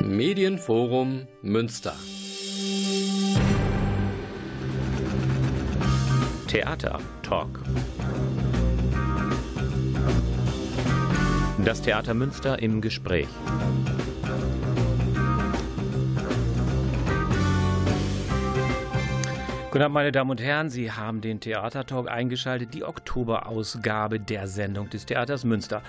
Medienforum Münster. Theater Talk. Das Theater Münster im Gespräch. Guten Abend, meine Damen und Herren. Sie haben den Theatertalk eingeschaltet, die Oktoberausgabe der Sendung des Theaters Münster.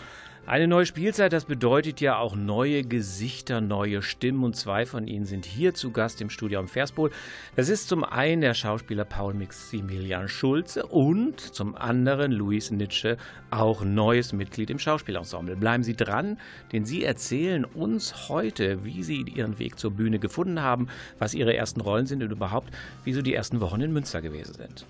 Eine neue Spielzeit, das bedeutet ja auch neue Gesichter, neue Stimmen und zwei von ihnen sind hier zu Gast im Studio am Verspol. Das ist zum einen der Schauspieler Paul Maximilian Schulze und zum anderen Luis Nitsche, auch neues Mitglied im Schauspielensemble. Bleiben Sie dran, denn Sie erzählen uns heute, wie Sie Ihren Weg zur Bühne gefunden haben, was Ihre ersten Rollen sind und überhaupt, wie so die ersten Wochen in Münster gewesen sind.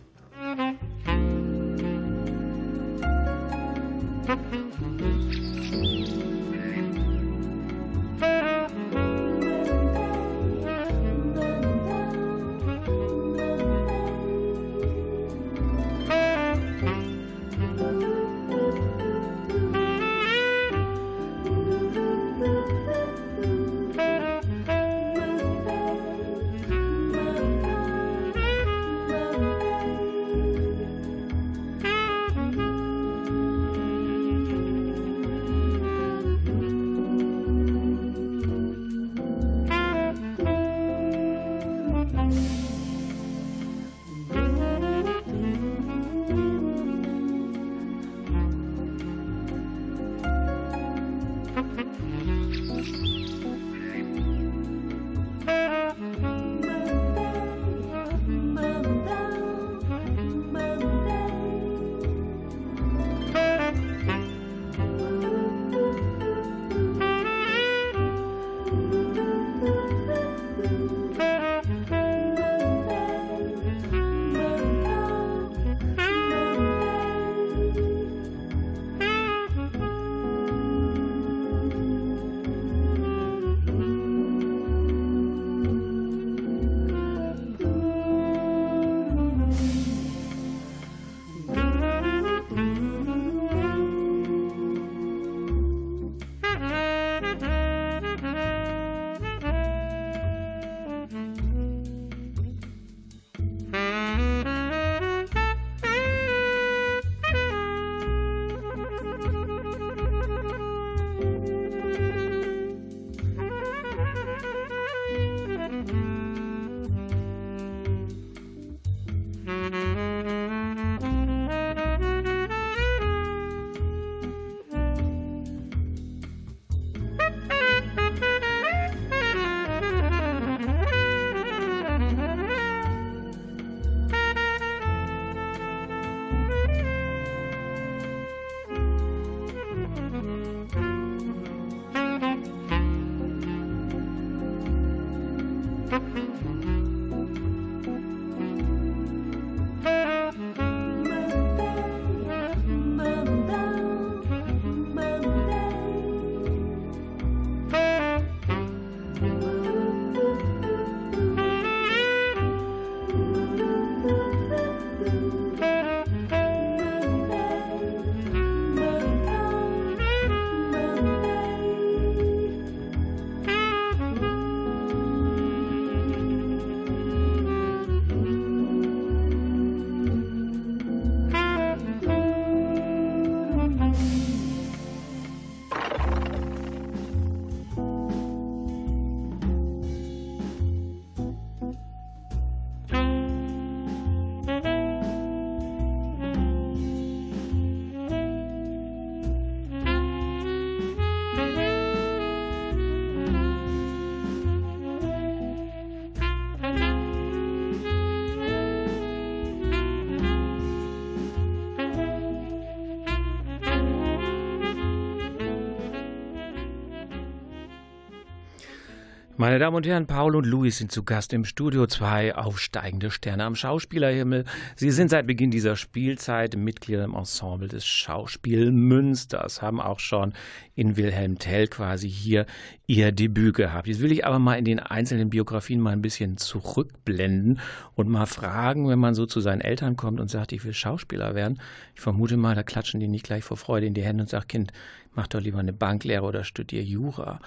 Meine Damen und Herren, Paul und Louis sind zu Gast im Studio. Zwei aufsteigende Sterne am Schauspielerhimmel. Sie sind seit Beginn dieser Spielzeit Mitglieder im Ensemble des Schauspiel Münsters, haben auch schon in Wilhelm Tell quasi hier ihr Debüt gehabt. Jetzt will ich aber mal in den einzelnen Biografien mal ein bisschen zurückblenden und mal fragen, wenn man so zu seinen Eltern kommt und sagt, ich will Schauspieler werden. Ich vermute mal, da klatschen die nicht gleich vor Freude in die Hände und sagen, Kind, mach doch lieber eine Banklehre oder studier Jura.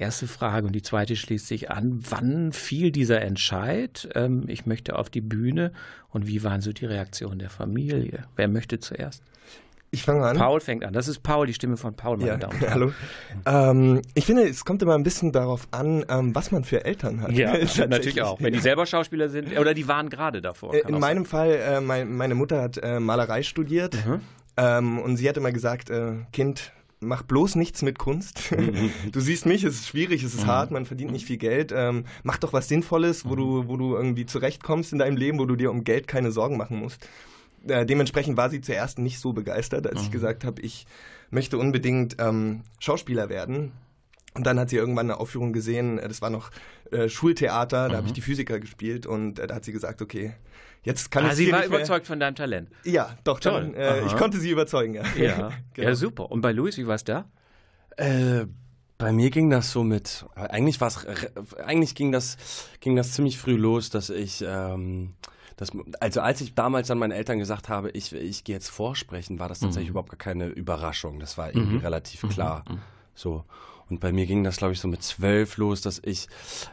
Erste Frage und die zweite schließt sich an. Wann fiel dieser Entscheid? Ähm, ich möchte auf die Bühne und wie waren so die Reaktionen der Familie? Wer möchte zuerst? Ich fange an. Paul fängt an. Das ist Paul, die Stimme von Paul, meine ja, Damen und Herren. Hallo. Ähm, ich finde, es kommt immer ein bisschen darauf an, ähm, was man für Eltern hat. Ja, natürlich auch. Wenn die selber Schauspieler sind, oder die waren gerade davor. Äh, in meinem sein. Fall, äh, mein, meine Mutter hat äh, Malerei studiert mhm. ähm, und sie hat immer gesagt, äh, Kind, mach bloß nichts mit Kunst. du siehst mich, es ist schwierig, es ist mhm. hart, man verdient nicht viel Geld. Ähm, mach doch was Sinnvolles, wo du, wo du irgendwie zurechtkommst in deinem Leben, wo du dir um Geld keine Sorgen machen musst äh, dementsprechend war sie zuerst nicht so begeistert, als mhm. ich gesagt habe, ich möchte unbedingt ähm, Schauspieler werden. Und dann hat sie irgendwann eine Aufführung gesehen, äh, das war noch äh, Schultheater, da mhm. habe ich die Physiker gespielt und äh, da hat sie gesagt, okay, jetzt kann ah, ich sie war überzeugt von deinem Talent. Ja, doch, Toll. Dann, äh, ich konnte sie überzeugen, ja. Ja, genau. ja super. Und bei Luis, wie war es da? Äh, bei mir ging das so mit, eigentlich war eigentlich ging das, ging das ziemlich früh los, dass ich, ähm, das, also als ich damals dann meinen Eltern gesagt habe, ich, ich gehe jetzt vorsprechen, war das tatsächlich mhm. überhaupt gar keine Überraschung. Das war irgendwie mhm. relativ mhm. klar. Mhm. So. Und bei mir ging das, glaube ich, so mit zwölf los, dass ich,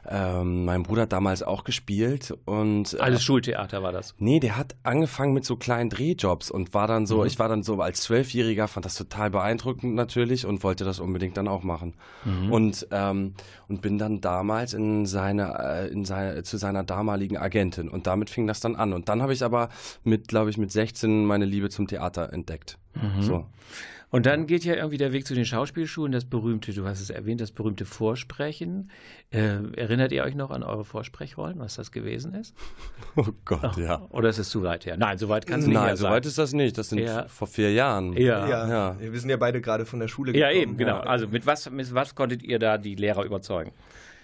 ähm, mein Bruder hat damals auch gespielt und. Äh, Alles Schultheater war das? Nee, der hat angefangen mit so kleinen Drehjobs und war dann so, mhm. ich war dann so als Zwölfjähriger, fand das total beeindruckend natürlich und wollte das unbedingt dann auch machen. Mhm. Und, ähm, und bin dann damals in seine, äh, in seine, zu seiner damaligen Agentin und damit fing das dann an. Und dann habe ich aber mit, glaube ich, mit 16 meine Liebe zum Theater entdeckt. Mhm. So. Und dann geht ja irgendwie der Weg zu den Schauspielschulen, das berühmte, du hast es erwähnt, das berühmte Vorsprechen. Äh, erinnert ihr euch noch an eure Vorsprechrollen, was das gewesen ist? Oh Gott, oh, ja. Oder ist es zu weit her? Nein, so weit kann es nicht Nein, so weit ist das nicht. Das sind ja. vor vier Jahren. Ja. ja. ja. Wir sind ja beide gerade von der Schule gekommen. Ja, eben, genau. Also mit was, mit was konntet ihr da die Lehrer überzeugen?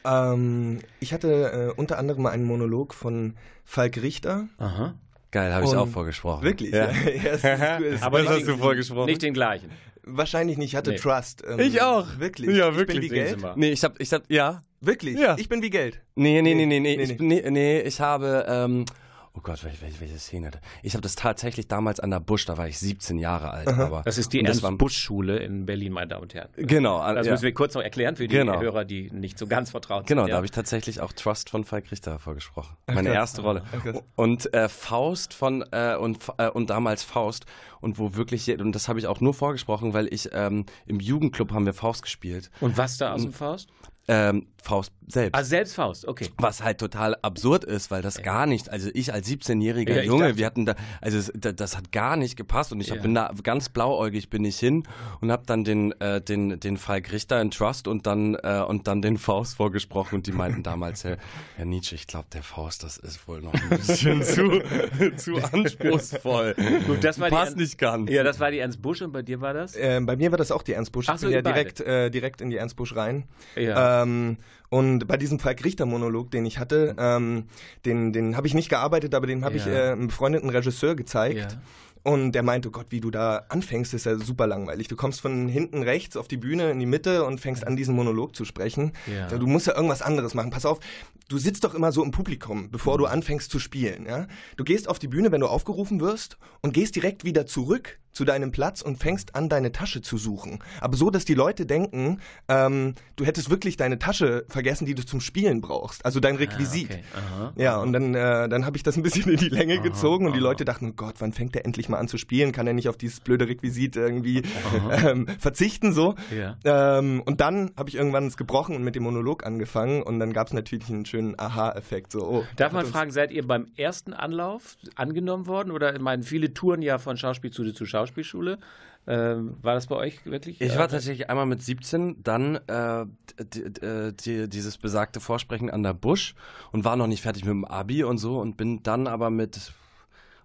Ähm, ich hatte äh, unter anderem einen Monolog von Falk Richter. Aha. Geil, habe ich auch vorgesprochen. Wirklich? Ja. ja, ja ist, Aber hast du vorgesprochen. Nicht den gleichen. Wahrscheinlich nicht. Ich hatte nee. Trust. Ähm, ich auch. Wirklich? Ja, wirklich. Ich bin wie Geld? Nee, ich hab, ich hab, ja. Wirklich? Ja. Ich bin wie Geld? Nee, nee, nee, nee, nee. nee, nee. Ich, nee, nee ich habe, ähm, Oh Gott, welche, welche, welche Szene? Ich habe das tatsächlich damals an der Busch, da war ich 17 Jahre alt. Aber das ist die Ernst-Busch-Schule in Berlin, meine Damen und Herren. Genau. Das ja. müssen wir kurz noch erklären für die genau. Hörer, die nicht so ganz vertraut genau, sind. Genau, da habe ich tatsächlich auch Trust von Falk Richter vorgesprochen. Meine okay. erste Rolle. Okay. Und äh, Faust von, äh, und, äh, und damals Faust. Und wo wirklich, und das habe ich auch nur vorgesprochen, weil ich ähm, im Jugendclub haben wir Faust gespielt. Und was da aus dem Faust? Ähm, Faust selbst. Ah, selbst Faust, okay. Was halt total absurd ist, weil das ja. gar nicht, also ich als 17-jähriger ja, Junge, wir hatten da, also das, das, hat gar nicht gepasst und ich ja. bin da ganz blauäugig bin ich hin und habe dann den, äh, den, den Falk Richter in Trust und dann, äh, und dann den Faust vorgesprochen und die meinten damals, Herr, Herr Nietzsche, ich glaube, der Faust, das ist wohl noch ein bisschen zu, zu anspruchsvoll. Gut, das war Passt die nicht ganz. Ja, das war die Ernst Busch und bei dir war das? Äh, bei mir war das auch die Ernst Busch. Ach so, ich bin ja direkt, äh, direkt in die Ernst Busch rein. Ja. Ähm, und bei diesem Falk Richter-Monolog, den ich hatte, ähm, den, den habe ich nicht gearbeitet, aber den habe ja. ich äh, einem befreundeten Regisseur gezeigt. Ja. Und der meinte, oh Gott, wie du da anfängst, ist ja super langweilig. Du kommst von hinten rechts auf die Bühne in die Mitte und fängst an, diesen Monolog zu sprechen. Ja. Du musst ja irgendwas anderes machen. Pass auf, du sitzt doch immer so im Publikum, bevor du anfängst zu spielen. Ja? Du gehst auf die Bühne, wenn du aufgerufen wirst, und gehst direkt wieder zurück zu deinem Platz und fängst an, deine Tasche zu suchen. Aber so, dass die Leute denken, ähm, du hättest wirklich deine Tasche vergessen, die du zum Spielen brauchst. Also dein ah, Requisit. Ah, okay. aha, ja, und dann, äh, dann habe ich das ein bisschen in die Länge aha, gezogen und die Leute dachten, oh Gott, wann fängt der endlich mal an zu spielen? Kann er nicht auf dieses blöde Requisit irgendwie ähm, verzichten? so? Ja. Ähm, und dann habe ich irgendwann es gebrochen und mit dem Monolog angefangen und dann gab es natürlich einen schönen Aha-Effekt. So, oh, Darf man fragen, seid ihr beim ersten Anlauf angenommen worden? Oder ich meine, viele Touren ja von Schauspiel zu Schauspiel Schauspielschule. Ähm, war das bei euch wirklich? Ich war äh, tatsächlich einmal mit 17, dann äh, die, dieses besagte Vorsprechen an der Busch und war noch nicht fertig mit dem Abi und so und bin dann aber mit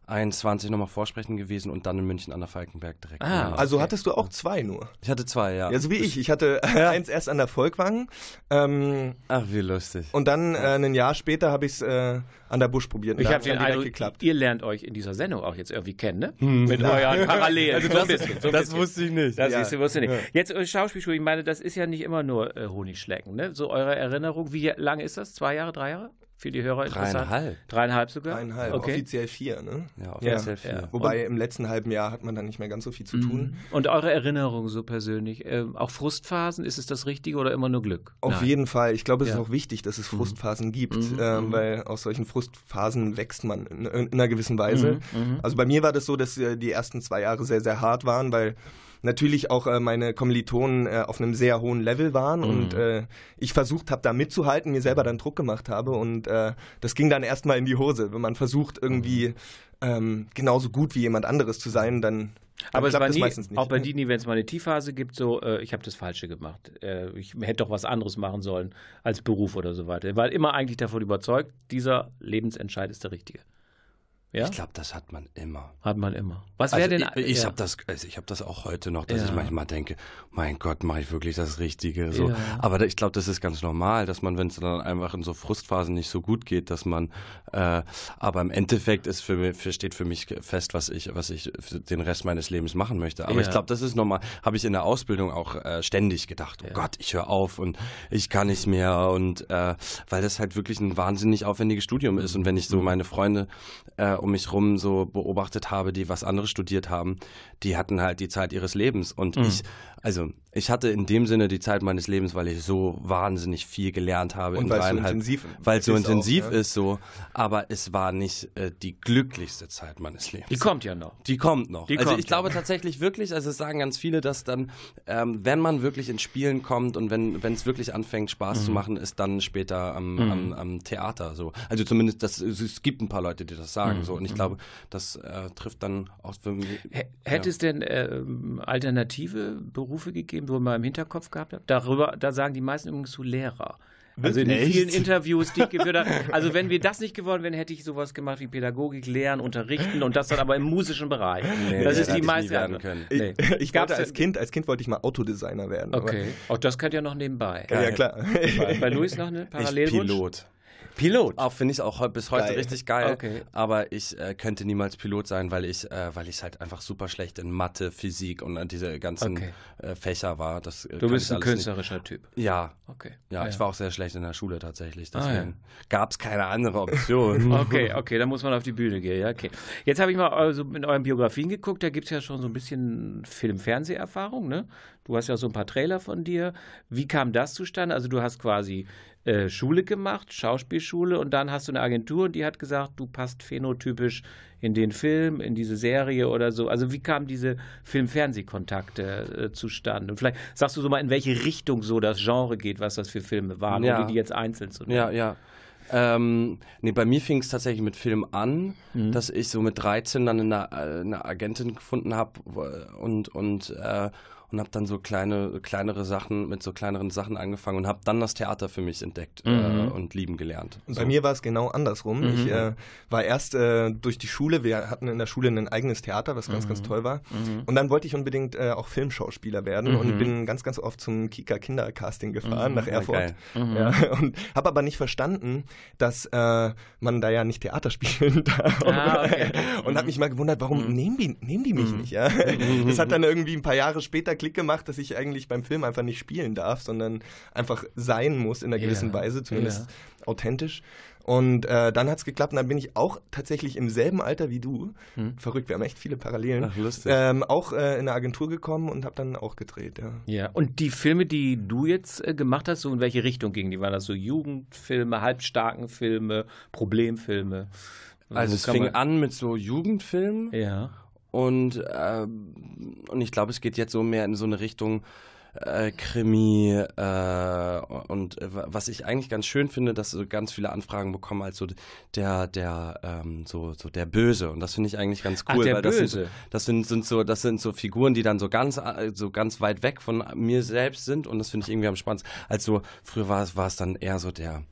21 nochmal vorsprechen gewesen und dann in München an der Falkenberg direkt. Ah, also hattest du auch zwei nur? Ich hatte zwei, ja. Ja, so wie ich. Ich hatte ja. eins erst an der Volkwang. Ähm, Ach, wie lustig. Und dann äh, ein Jahr später habe ich es äh, an der Busch probiert. Ich habe den Eindruck, geklappt. ihr lernt euch in dieser Sendung auch jetzt irgendwie kennen, ne? Hm. Mit euren Parallelen. Also so ein bisschen, so das wusste ich nicht. Das ja. ist, wusste ich nicht. Jetzt äh, Schauspielschule, ich meine, das ist ja nicht immer nur äh, Honigschlecken, ne? So eure Erinnerung, wie lange ist das? Zwei Jahre, drei Jahre? Für die Hörer interessant? Dreieinhalb. Dreieinhalb sogar? Dreieinhalb, okay. offiziell vier, ne? Ja, offiziell ja. vier. Ja. Wobei und im letzten halben Jahr hat man dann nicht mehr ganz so viel zu tun. Mhm. Und eure Erinnerungen so persönlich? Äh, auch Frustphasen, ist es das Richtige oder immer nur Glück? Auf Nein. jeden Fall. Ich glaube, es ja. ist auch wichtig, dass es mhm. Frustphasen mhm. gibt, mhm. Ähm, weil aus solchen Frustphasen wächst man in, in einer gewissen Weise. Mhm. mhm. Also bei mir war das so, dass äh, die ersten zwei Jahre sehr, sehr hart waren, weil natürlich auch äh, meine Kommilitonen äh, auf einem sehr hohen Level waren mhm. und äh, ich versucht habe, da mitzuhalten, mir selber dann Druck gemacht habe und äh, das ging dann erstmal in die Hose. Wenn man versucht, irgendwie ähm, genauso gut wie jemand anderes zu sein, dann aber es war nie, auch bei Dini, wenn es mal eine Tiefphase gibt, so, äh, ich habe das Falsche gemacht. Äh, ich hätte doch was anderes machen sollen als Beruf oder so weiter. Er war immer eigentlich davon überzeugt, dieser Lebensentscheid ist der richtige. Ja? Ich glaube, das hat man immer. Hat man immer. Was wäre also denn? Ich, ich ja. habe das, also ich habe das auch heute noch, dass ja. ich manchmal denke, mein Gott, mache ich wirklich das Richtige? So. Ja. Aber ich glaube, das ist ganz normal, dass man, wenn es dann einfach in so Frustphasen nicht so gut geht, dass man. Äh, aber im Endeffekt ist für mich, steht für mich fest, was ich, was ich den Rest meines Lebens machen möchte. Aber ich glaube, das ist normal. Habe ich in der Ausbildung auch äh, ständig gedacht. Oh Gott, ich höre auf und ich kann nicht mehr und äh, weil das halt wirklich ein wahnsinnig aufwendiges Studium ist und wenn ich so mhm. meine Freunde äh, um mich rum so beobachtet habe, die was anderes studiert haben, die hatten halt die Zeit ihres Lebens. Und mhm. ich, also ich hatte in dem Sinne die Zeit meines Lebens, weil ich so wahnsinnig viel gelernt habe. Und weil es so intensiv, weil so intensiv auch, ja? ist so. Aber es war nicht äh, die glücklichste Zeit meines Lebens. Die kommt ja noch. Die kommt noch. Die also kommt ich ja. glaube tatsächlich wirklich, also es sagen ganz viele, dass dann, ähm, wenn man wirklich ins Spielen kommt und wenn es wirklich anfängt, Spaß mhm. zu machen, ist dann später am, mhm. am, am, Theater so. Also zumindest, das, es gibt ein paar Leute, die das sagen. Mhm. So. Und ich mhm. glaube, das äh, trifft dann auch für mich. Hätte ja. es denn äh, alternative Berufe gegeben? wo man im Hinterkopf gehabt hat. Darüber, da sagen die meisten übrigens zu Lehrer. Also in den vielen Interviews, die ich geführt habe. Also wenn wir das nicht geworden wären, hätte ich sowas gemacht wie Pädagogik, Lehren, Unterrichten und das dann aber im musischen Bereich. Nee, das ist die meiste. Nee. Ich, ich wollte als Kind, als Kind wollte ich mal Autodesigner werden. Okay. Auch das könnte ja noch nebenbei. Ja, ja klar. Bei, bei Luis noch eine Parallelwunsch? Pilot. Pilot. Auch finde ich auch bis heute geil. richtig geil. Okay. Aber ich äh, könnte niemals Pilot sein, weil ich, äh, weil ich halt einfach super schlecht in Mathe, Physik und äh, diese ganzen okay. äh, Fächer war. Das, äh, du bist ein künstlerischer nicht. Typ. Ja. Okay. Ja, ja, ich war auch sehr schlecht in der Schule tatsächlich. Deswegen ah, ja. gab es keine andere Option. okay, okay, dann muss man auf die Bühne gehen. Ja, okay. Jetzt habe ich mal also in euren Biografien geguckt, da gibt es ja schon so ein bisschen Film-Fernseherfahrung, ne? Du hast ja so ein paar Trailer von dir. Wie kam das zustande? Also du hast quasi äh, Schule gemacht, Schauspielschule, und dann hast du eine Agentur und die hat gesagt, du passt phänotypisch in den Film, in diese Serie oder so. Also wie kamen diese Film-Fernsehkontakte äh, zustande? Und vielleicht sagst du so mal, in welche Richtung so das Genre geht, was das für Filme waren, ja. um die jetzt einzeln zu nehmen. Ja, ja. Ähm, nee, bei mir fing es tatsächlich mit Film an, mhm. dass ich so mit 13 dann eine, äh, eine Agentin gefunden habe und, und äh, und habe dann so kleine, kleinere Sachen mit so kleineren Sachen angefangen und habe dann das Theater für mich entdeckt äh, mhm. äh, und lieben gelernt. So. Bei mir war es genau andersrum. Mhm. Ich äh, war erst äh, durch die Schule, wir hatten in der Schule ein eigenes Theater, was ganz, mhm. ganz toll war. Mhm. Und dann wollte ich unbedingt äh, auch Filmschauspieler werden und mhm. bin ganz, ganz oft zum Kika Kindercasting gefahren mhm. nach Erfurt. Ja, und habe aber nicht verstanden, dass äh, man da ja nicht Theater spielen darf. Ah, okay. und habe mich mal gewundert, warum nehmen die, nehmen die mich nicht? Ja? Das hat dann irgendwie ein paar Jahre später Klick gemacht, dass ich eigentlich beim Film einfach nicht spielen darf, sondern einfach sein muss in einer gewissen yeah. Weise, zumindest yeah. authentisch. Und äh, dann hat es geklappt und dann bin ich auch tatsächlich im selben Alter wie du, hm. verrückt, wir haben echt viele Parallelen, Ach, lustig. Ähm, auch äh, in eine Agentur gekommen und habe dann auch gedreht. Ja. ja, und die Filme, die du jetzt äh, gemacht hast, so in welche Richtung gingen die? Waren das so Jugendfilme, halbstarken Filme, Problemfilme? Also es fing an mit so Jugendfilmen. Ja. Und, äh, und ich glaube, es geht jetzt so mehr in so eine Richtung äh, Krimi äh, und äh, was ich eigentlich ganz schön finde, dass so ganz viele Anfragen bekommen als so der der ähm, so so der Böse. Und das finde ich eigentlich ganz cool, Ach, weil das sind, das sind sind so das sind so Figuren, die dann so ganz so ganz weit weg von mir selbst sind. Und das finde ich irgendwie am spannendsten. Also früher war es war es dann eher so der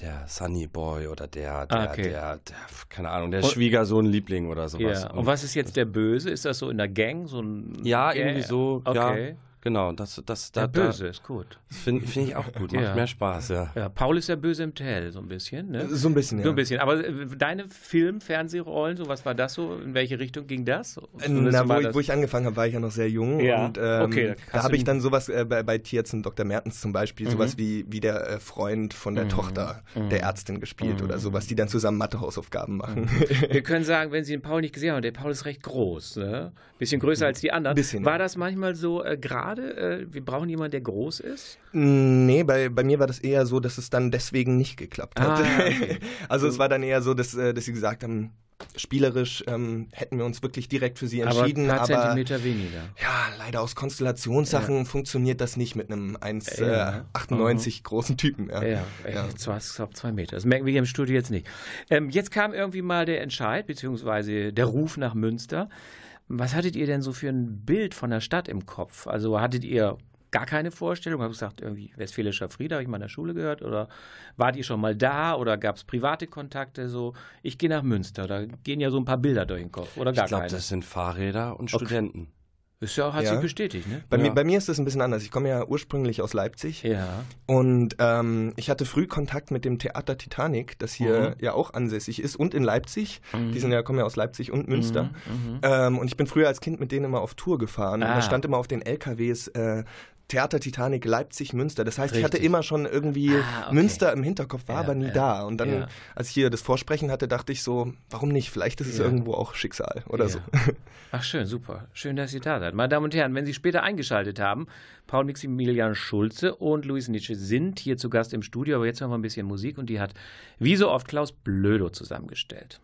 der Sunny Boy oder der, der, okay. der, der, keine Ahnung, der Schwiegersohn-Liebling oder sowas. Ja. Und, und was ist jetzt der Böse? Ist das so in der Gang? So ein ja, Gang? irgendwie so. Okay. Ja. Genau. Das, das, da, der Böse da, ist gut. Finde find ich auch gut, macht ja. mehr Spaß, ja. ja. Paul ist der Böse im Tell, so ein bisschen, ne? So ein bisschen, ja. So ein bisschen. Aber äh, deine Film-, Fernsehrollen, so was war das so? In welche Richtung ging das? Na, wo ich, wo ich, angefangen habe, war ich ja noch sehr jung. Ja. Und ähm, okay, da habe ich dann sowas äh, bei, bei Tierärzten Dr. Mertens zum Beispiel, mhm. sowas wie, wie der äh, Freund von der mhm. Tochter mhm. der Ärztin gespielt oder mhm. sowas, die dann zusammen Mathehausaufgaben machen. Mhm. Wir können sagen, wenn Sie den Paul nicht gesehen haben, der Paul ist recht groß, ne? Bisschen größer als die anderen. Bisschen, war das manchmal so äh, gerade, äh, wir brauchen jemanden, der groß ist? Nee, bei, bei mir war das eher so, dass es dann deswegen nicht geklappt hat. Ah, okay. also es war dann eher so, dass, äh, dass sie gesagt haben, spielerisch ähm, hätten wir uns wirklich direkt für sie entschieden. Aber, ein paar aber Zentimeter weniger. Ja, leider aus Konstellationssachen ja. funktioniert das nicht mit einem 1,98 ja. äh, mhm. großen Typen. Ja, ja, ja. ich glaube zwei Meter. Das merken wir hier im Studio jetzt nicht. Ähm, jetzt kam irgendwie mal der Entscheid, beziehungsweise der Ruf nach Münster. Was hattet ihr denn so für ein Bild von der Stadt im Kopf? Also hattet ihr gar keine Vorstellung? Habe gesagt, irgendwie Westfälischer Friede, habe ich mal in der Schule gehört? Oder wart ihr schon mal da? Oder gab es private Kontakte? So, ich gehe nach Münster, da gehen ja so ein paar Bilder durch den Kopf. Oder gar ich glaube, das sind Fahrräder und okay. Studenten. Ist ja, hat ja. sich bestätigt, ne? Bei, ja. mir, bei mir ist das ein bisschen anders. Ich komme ja ursprünglich aus Leipzig. Ja. Und ähm, ich hatte früh Kontakt mit dem Theater Titanic, das hier mhm. ja auch ansässig ist und in Leipzig. Mhm. Die sind ja, kommen ja aus Leipzig und Münster. Mhm. mhm. Ähm, und ich bin früher als Kind mit denen immer auf Tour gefahren. Ah. Und da stand immer auf den LKWs äh, Theater Titanic Leipzig Münster. Das heißt, Richtig. ich hatte immer schon irgendwie ah, okay. Münster im Hinterkopf, war ja, aber nie ja, da. Und dann, ja. als ich hier das Vorsprechen hatte, dachte ich so, warum nicht? Vielleicht ist es irgendwo auch Schicksal oder so. Ach schön, super. Schön, dass Sie da seid. Meine Damen und Herren, wenn Sie später eingeschaltet haben, Paul Maximilian Schulze und Luis Nietzsche sind hier zu Gast im Studio, aber jetzt hören wir ein bisschen Musik und die hat wie so oft Klaus Blödo zusammengestellt.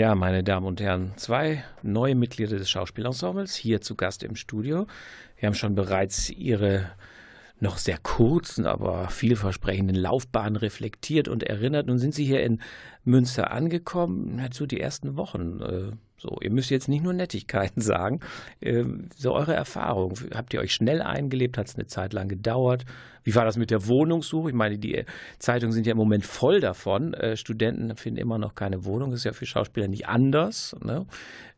Ja, meine Damen und Herren, zwei neue Mitglieder des Schauspielensembles hier zu Gast im Studio. Wir haben schon bereits ihre noch sehr kurzen, aber vielversprechenden Laufbahn reflektiert und erinnert. Nun sind Sie hier in Münster angekommen, so die ersten Wochen. Äh, so, ihr müsst jetzt nicht nur Nettigkeiten sagen. Äh, so eure Erfahrung. Habt ihr euch schnell eingelebt? Hat es eine Zeit lang gedauert? Wie war das mit der Wohnungssuche? Ich meine, die Zeitungen sind ja im Moment voll davon. Äh, Studenten finden immer noch keine Wohnung. Das ist ja für Schauspieler nicht anders. Ne?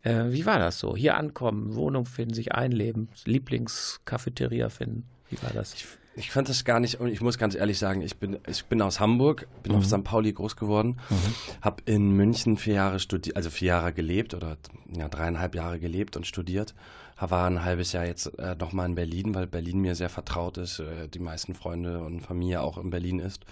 Wie war das so? Hier ankommen, Wohnung finden, sich einleben, Lieblingscafeteria finden. Wie war das? Ich, ich fand das gar nicht, und ich muss ganz ehrlich sagen, ich bin, ich bin aus Hamburg, bin mhm. auf St. Pauli groß geworden, mhm. habe in München vier Jahre studiert, also vier Jahre gelebt oder ja, dreieinhalb Jahre gelebt und studiert. War ein halbes Jahr jetzt äh, nochmal in Berlin, weil Berlin mir sehr vertraut ist, äh, die meisten Freunde und Familie auch in Berlin ist.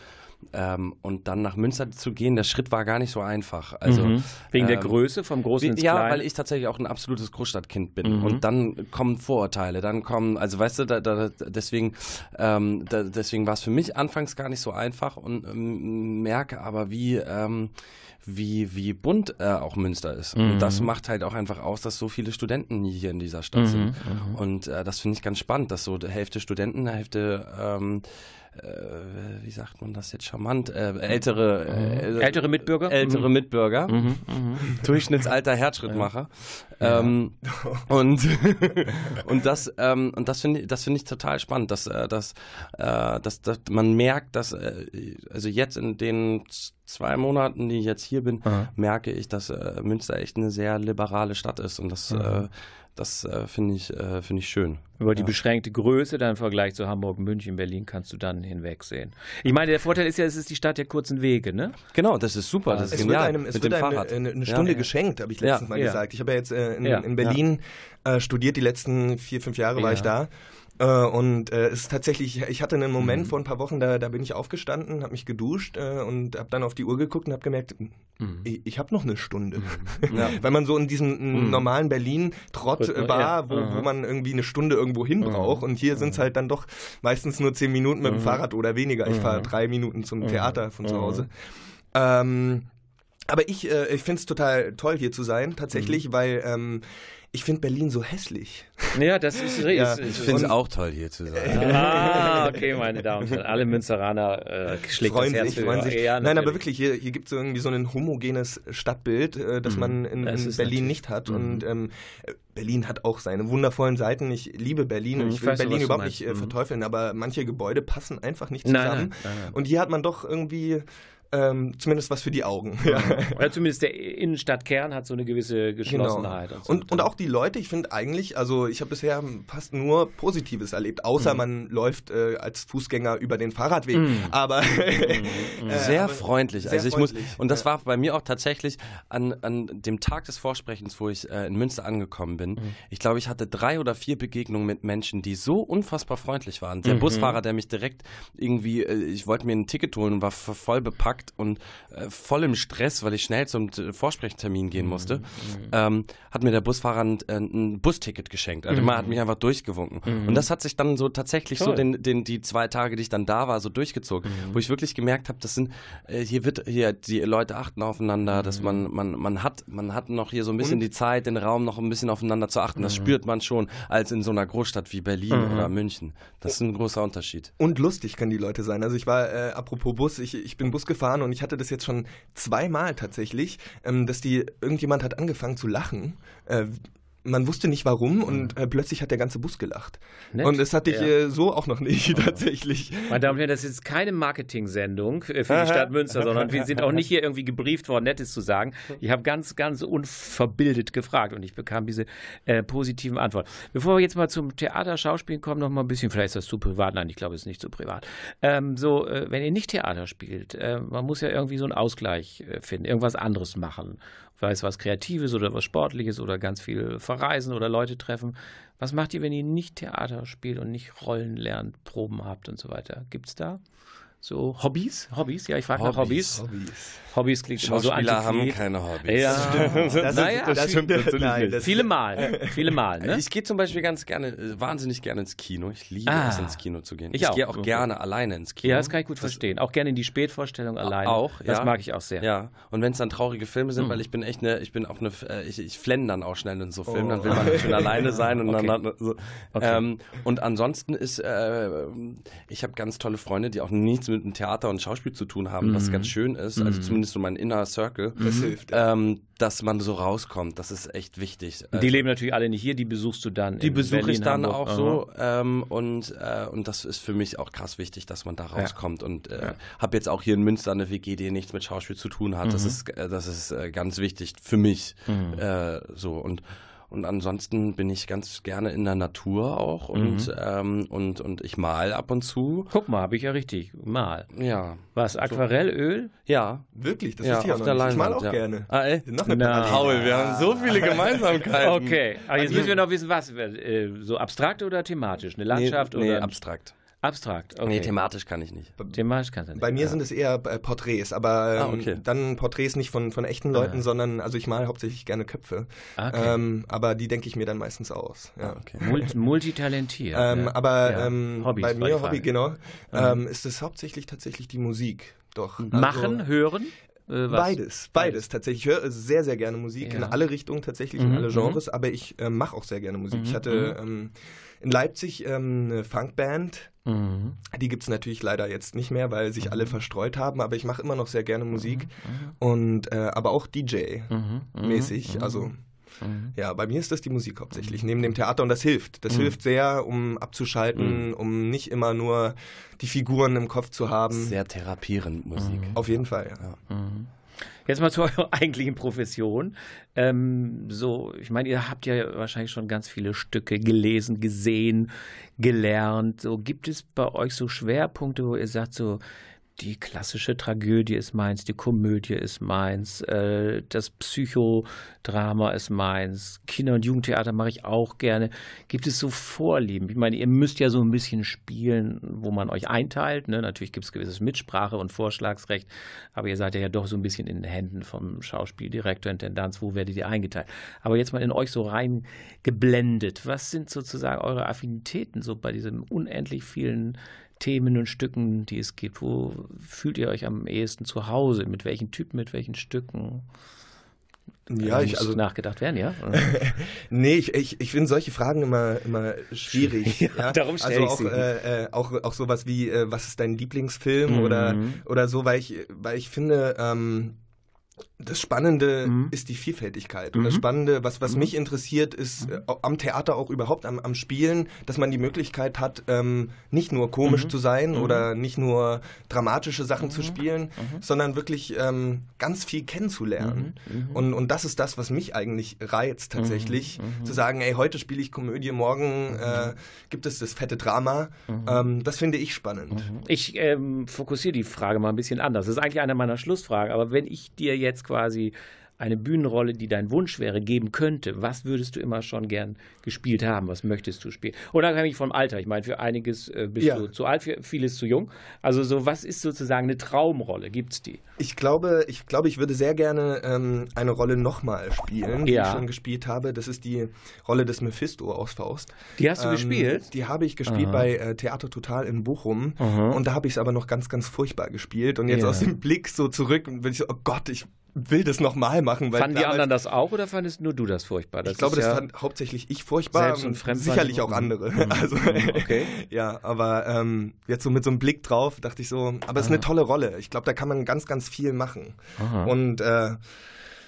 Ähm, und dann nach Münster zu gehen, der Schritt war gar nicht so einfach. Also, mhm. Wegen ähm, der Größe vom Großen ins Ja, weil ich tatsächlich auch ein absolutes Großstadtkind bin. Mhm. Und dann kommen Vorurteile, dann kommen, also weißt du, da, da, deswegen, ähm, da, deswegen war es für mich anfangs gar nicht so einfach und ähm, merke aber, wie ähm, wie, wie bunt äh, auch Münster ist. Mhm. Und das macht halt auch einfach aus, dass so viele Studenten hier in dieser Stadt mhm. sind. Mhm. Und äh, das finde ich ganz spannend, dass so die Hälfte Studenten, Hälfte ähm, äh, wie sagt man das jetzt charmant, äh, ältere, äh, mhm. ältere Mitbürger, ältere mhm. Mitbürger, mhm. mhm. Durchschnittsalter Herzschrittmacher. Ja. Ähm, und und das ähm, und das finde das finde ich total spannend, dass äh, dass, äh, dass, dass man merkt, dass äh, also jetzt in den zwei Monaten, die ich jetzt hier bin, Aha. merke ich, dass äh, Münster echt eine sehr liberale Stadt ist und das äh, das äh, finde ich, äh, find ich schön. Über die ja. beschränkte Größe dann im Vergleich zu Hamburg, München, Berlin kannst du dann hinwegsehen. Ich meine, der Vorteil ist ja, es ist die Stadt der kurzen Wege, ne? Genau, das ist super. Das es ist genial. Wird einem, es mit wird dem Fahrrad. Eine, eine Stunde ja. geschenkt, habe ich letztens ja. mal gesagt. Ich habe ja jetzt äh, in, in, Berlin äh, studiert, die letzten vier, fünf Jahre war ich da. Äh, und äh, es ist tatsächlich, ich hatte einen Moment mhm. vor ein paar Wochen, da, da bin ich aufgestanden, habe mich geduscht äh, und habe dann auf die Uhr geguckt und habe gemerkt, mhm. ich, ich habe noch eine Stunde. Mhm. Ja. Weil man so in diesem mhm. normalen Berlin-Trott war, ja. wo, wo man irgendwie eine Stunde irgendwo hin mhm. braucht. Und hier sind es halt dann doch meistens nur zehn Minuten mit dem Fahrrad oder weniger. Ich fahre drei Minuten zum Theater von zu Hause. Ähm, aber ich, äh, ich finde es total toll, hier zu sein, tatsächlich, weil ähm, ich finde Berlin so hässlich. Ja, das ist richtig. Ja, ich finde es auch toll, hier zu sein. Ah, okay, meine Damen und Herren. Alle Münsteraner äh, schlägt freuen das Herz sich, freuen sich. Ja, Nein, aber wirklich, hier, hier gibt es irgendwie so ein homogenes Stadtbild, äh, das mhm. man in, in Berlin nicht hat. Mhm. Und ähm, Berlin hat auch seine wundervollen Seiten. Ich liebe Berlin mhm, und ich will Berlin überhaupt nicht äh, mhm. verteufeln, aber manche Gebäude passen einfach nicht zusammen. Nein, nein, nein, und hier hat man doch irgendwie ähm, zumindest was für die Augen. Ja. Oder zumindest der Innenstadtkern hat so eine gewisse Geschlossenheit. Genau. Und, so. und, und, auch die Leute, ich finde eigentlich, also ich habe bisher fast nur Positives erlebt, außer mhm. man läuft äh, als Fußgänger über den Fahrradweg. Mhm. Aber mhm. sehr aber freundlich. Sehr also ich freundlich. muss, und das war bei mir auch tatsächlich an, an dem Tag des Vorsprechens, wo ich äh, in Münster angekommen bin. Mhm. Ich glaube, ich hatte drei oder vier Begegnungen mit Menschen, die so unfassbar freundlich waren. Der mhm. Busfahrer, der mich direkt irgendwie, äh, ich wollte mir ein Ticket holen und war voll bepackt gepackt und äh, voll im Stress, weil ich schnell zum Vorsprechtermin gehen musste, mhm. ähm, hat mir der Busfahrer ein, äh, ein Busticket geschenkt. Also mhm. man hat mich einfach durchgewunken. Mhm. Und das hat sich dann so tatsächlich Toll. so den, den, die zwei Tage, die ich dann da war, so durchgezogen, mhm. wo ich wirklich gemerkt habe, das sind, äh, hier wird, hier, die Leute achten aufeinander, dass man, mhm. man, man hat, man hat noch hier so ein bisschen und? die Zeit, den Raum noch ein bisschen aufeinander zu achten. Das mhm. spürt man schon, als in so einer Großstadt wie Berlin oder München. Das ist ein großer Unterschied. Und lustig können die Leute sein. Also ich war, äh, apropos Bus, ich, ich bin Bus gefahren gefahren und ich hatte das jetzt schon zweimal tatsächlich, ähm, dass die irgendjemand hat angefangen zu lachen. Äh, man wusste nicht warum und mhm. äh, plötzlich hat der ganze Bus gelacht. Nett. Und das hatte ich ja. äh, so auch noch nicht tatsächlich. Meine Damen und Herren, das ist jetzt keine Marketing-Sendung äh, für die Stadt Münster, sondern wir sind auch nicht hier irgendwie gebrieft worden, Nettes zu sagen. Ich habe ganz, ganz unverbildet gefragt und ich bekam diese äh, positiven Antworten. Bevor wir jetzt mal zum Theaterschauspielen kommen, noch mal ein bisschen, vielleicht ist das zu privat, nein, ich glaube, es ist nicht zu privat. Ähm, so, äh, wenn ihr nicht Theater spielt, äh, man muss ja irgendwie so einen Ausgleich finden, irgendwas anderes machen sei es was Kreatives oder was Sportliches oder ganz viel verreisen oder Leute treffen. Was macht ihr, wenn ihr nicht Theater spielt und nicht Rollen lernt, Proben habt und so weiter? Gibt es da So Hobbys? Hobbys? Ja, ich frage nach Hobbys. Hobbys. Hobbys klingt immer so Schauspieler haben keine Hobbys. Ja, das, naja, das, das stimmt natürlich Nein, das Viele Mal. Viele Mal, ne? Ich gehe zum Beispiel ganz gerne, äh, wahnsinnig gerne ins Kino. Ich liebe ah. es, ins Kino zu gehen. Ich, ich gehe auch, gerne alleine ins Kino. Ja, das kann ich gut verstehen. Auch gerne in die Spätvorstellung alleine. Auch, Das mag ich auch sehr. Ja, und wenn es dann traurige Filme sind, mhm. weil ich bin echt eine, ich bin auch eine, äh, ich, ich flenne dann auch schnell in so Filmen, oh. dann will man schön alleine sein und okay. dann so. Okay. Ähm, und ansonsten ist, äh, ich habe ganz tolle Freunde, die auch nichts mit dem Theater und Schauspiel zu tun haben, mhm. was ganz schön ist. Also mhm. zumindest so mein Inner Circle. Das hilft. Ähm, dass man so rauskommt, das ist echt wichtig. Die leben natürlich alle nicht hier, die besuchst du dann. Die besuche ich dann Hamburg. auch Aha. so. Ähm, und, äh, und das ist für mich auch krass wichtig, dass man da rauskommt. Ja. Und äh, ja. habe jetzt auch hier in Münster eine WG, die nichts mit Schauspiel zu tun hat. Mhm. Das ist, äh, das ist äh, ganz wichtig für mich. Mhm. Äh, so und und ansonsten bin ich ganz gerne in der Natur auch und, mhm. ähm, und, und ich mal ab und zu. Guck mal, habe ich ja richtig. Mal. Ja. Was? Aquarellöl? Ja. Wirklich? Das ja, ist ja auf der Leinwand. Ich mal auch ja. gerne. Ah, ey? Noch eine Na, Paul, wir haben so viele Gemeinsamkeiten. okay, aber jetzt müssen wir noch wissen, was? Äh, so abstrakt oder thematisch? Eine Landschaft nee, nee, oder? abstrakt. Abstrakt, okay. Nee, thematisch kann ich nicht. Thematisch kannst du nicht. Bei mir ja. sind es eher äh, Porträts, aber ähm, ah, okay. dann Porträts nicht von, von echten Leuten, ah. sondern, also ich mal hauptsächlich gerne Köpfe. Okay. Ähm, aber die denke ich mir dann meistens aus. Ja. Ah, okay. Multi multitalentiert. Ähm, ja. Aber ähm, bei mir, Hobby, genau, ähm, ist es hauptsächlich tatsächlich die Musik. Doch. Also, Machen, hören? Äh, beides, beides tatsächlich. Ich höre sehr, sehr gerne Musik in alle Richtungen tatsächlich, mhm. in alle Genres, mhm. aber ich äh, mache auch sehr gerne Musik. Mhm. Ich hatte mhm. ähm, in Leipzig ähm, eine Funkband. Mhm. Die gibt es natürlich leider jetzt nicht mehr, weil sich mhm. alle verstreut haben, aber ich mache immer noch sehr gerne Musik. Mhm. Und äh, aber auch DJ-mäßig. Mhm. Mhm. Also ja, bei mir ist das die Musik hauptsächlich, neben dem Theater und das hilft. Das hilft sehr, um abzuschalten, um nicht immer nur die Figuren im Kopf zu haben. Sehr therapierend Musik. Auf jeden Fall, ja. Jetzt mal zu eurer eigentlichen Profession. Ähm, so, ich meine, ihr habt ja wahrscheinlich schon ganz viele Stücke gelesen, gesehen, gelernt. So, gibt es bei euch so Schwerpunkte, wo ihr sagt, so, die klassische Tragödie ist meins, die Komödie ist meins, äh, das Psychodrama ist meins, Kinder- und Jugendtheater mache ich auch gerne. Gibt es so Vorlieben? Ich meine, ihr müsst ja so ein bisschen spielen, wo man euch einteilt. Ne? Natürlich gibt es gewisses Mitsprache und Vorschlagsrecht, aber ihr seid ja, doch so ein bisschen in den Händen vom Schauspieldirektor, Intendanz, wo werdet ihr eingeteilt? Aber jetzt mal in euch so rein geblendet. Was sind sozusagen eure Affinitäten so bei diesen unendlich vielen Themen und Stücken, die es gibt? Wo fühlt ihr euch am ehesten zu Hause? Mit welchen Typen, mit welchen Stücken? Ja, ich also nachgedacht werden, ja. nee, ich, ich, ich finde solche Fragen immer immer schwierig. ja, ja? Darum stelle also ich auch, äh, äh, auch auch sowas wie äh, was ist dein Lieblingsfilm mhm. oder oder so, weil ich weil ich finde ähm, das Spannende mhm. ist die Vielfältigkeit. Und das mhm. Spannende, was, was mhm. mich interessiert, ist mhm. äh, am Theater auch überhaupt, am, am Spielen, dass man die Möglichkeit hat, ähm, nicht nur komisch mhm. zu sein mhm. oder nicht nur dramatische Sachen zu spielen, sondern wirklich ähm, ganz viel kennenzulernen. Und, und das ist das, was mich eigentlich reizt, tatsächlich. Zu sagen, ey, heute spiele ich Komödie, morgen äh, gibt es das fette Drama. Ähm, das finde ich spannend. Ich ähm, fokussiere die Frage mal ein bisschen anders. Das ist eigentlich eine meiner Schlussfragen. Aber wenn ich dir jetzt quasi eine Bühnenrolle, die dein Wunsch wäre, geben könnte, was würdest du immer schon gern gespielt haben? Was möchtest du spielen? Unabhängig vom Alter. Ich meine, für einiges äh, bist ja. du zu alt, für vieles zu jung. Also so, was ist sozusagen eine Traumrolle? Gibt es die? Ich glaube, ich glaube, ich würde sehr gerne ähm, eine Rolle nochmal spielen, die ja. ich schon gespielt habe. Das ist die Rolle des Mephisto aus Faust. Die hast du ähm, gespielt? Die habe ich gespielt Aha. bei äh, Theater Total in Bochum. Aha. Und da habe ich es aber noch ganz, ganz furchtbar gespielt. Und jetzt ja. aus dem Blick so zurück, bin ich so, oh Gott, ich will das nochmal machen. Weil Fanden die anderen das auch oder fandest nur du das furchtbar? Das ich glaube, das ja fand hauptsächlich ich furchtbar. Selbst und sicherlich auch andere. Mhm. Also, okay. ja, aber ähm, jetzt so mit so einem Blick drauf dachte ich so, aber es ist eine tolle Rolle. Ich glaube, da kann man ganz, ganz viel machen. Aha. Und äh,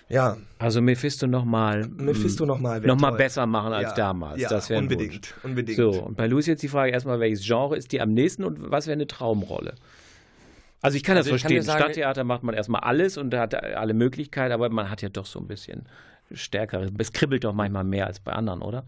ja. Also Mephisto nochmal. Mephisto nochmal. Nochmal besser machen als ja, damals. Ja, das unbedingt, unbedingt. So, und bei Lucy jetzt die Frage erstmal, welches Genre ist die am nächsten und was wäre eine Traumrolle? Also ich kann also das verstehen. Kann sagen, Stadttheater macht man erstmal alles und hat alle Möglichkeiten, aber man hat ja doch so ein bisschen stärkere. Es kribbelt doch manchmal mehr als bei anderen, oder?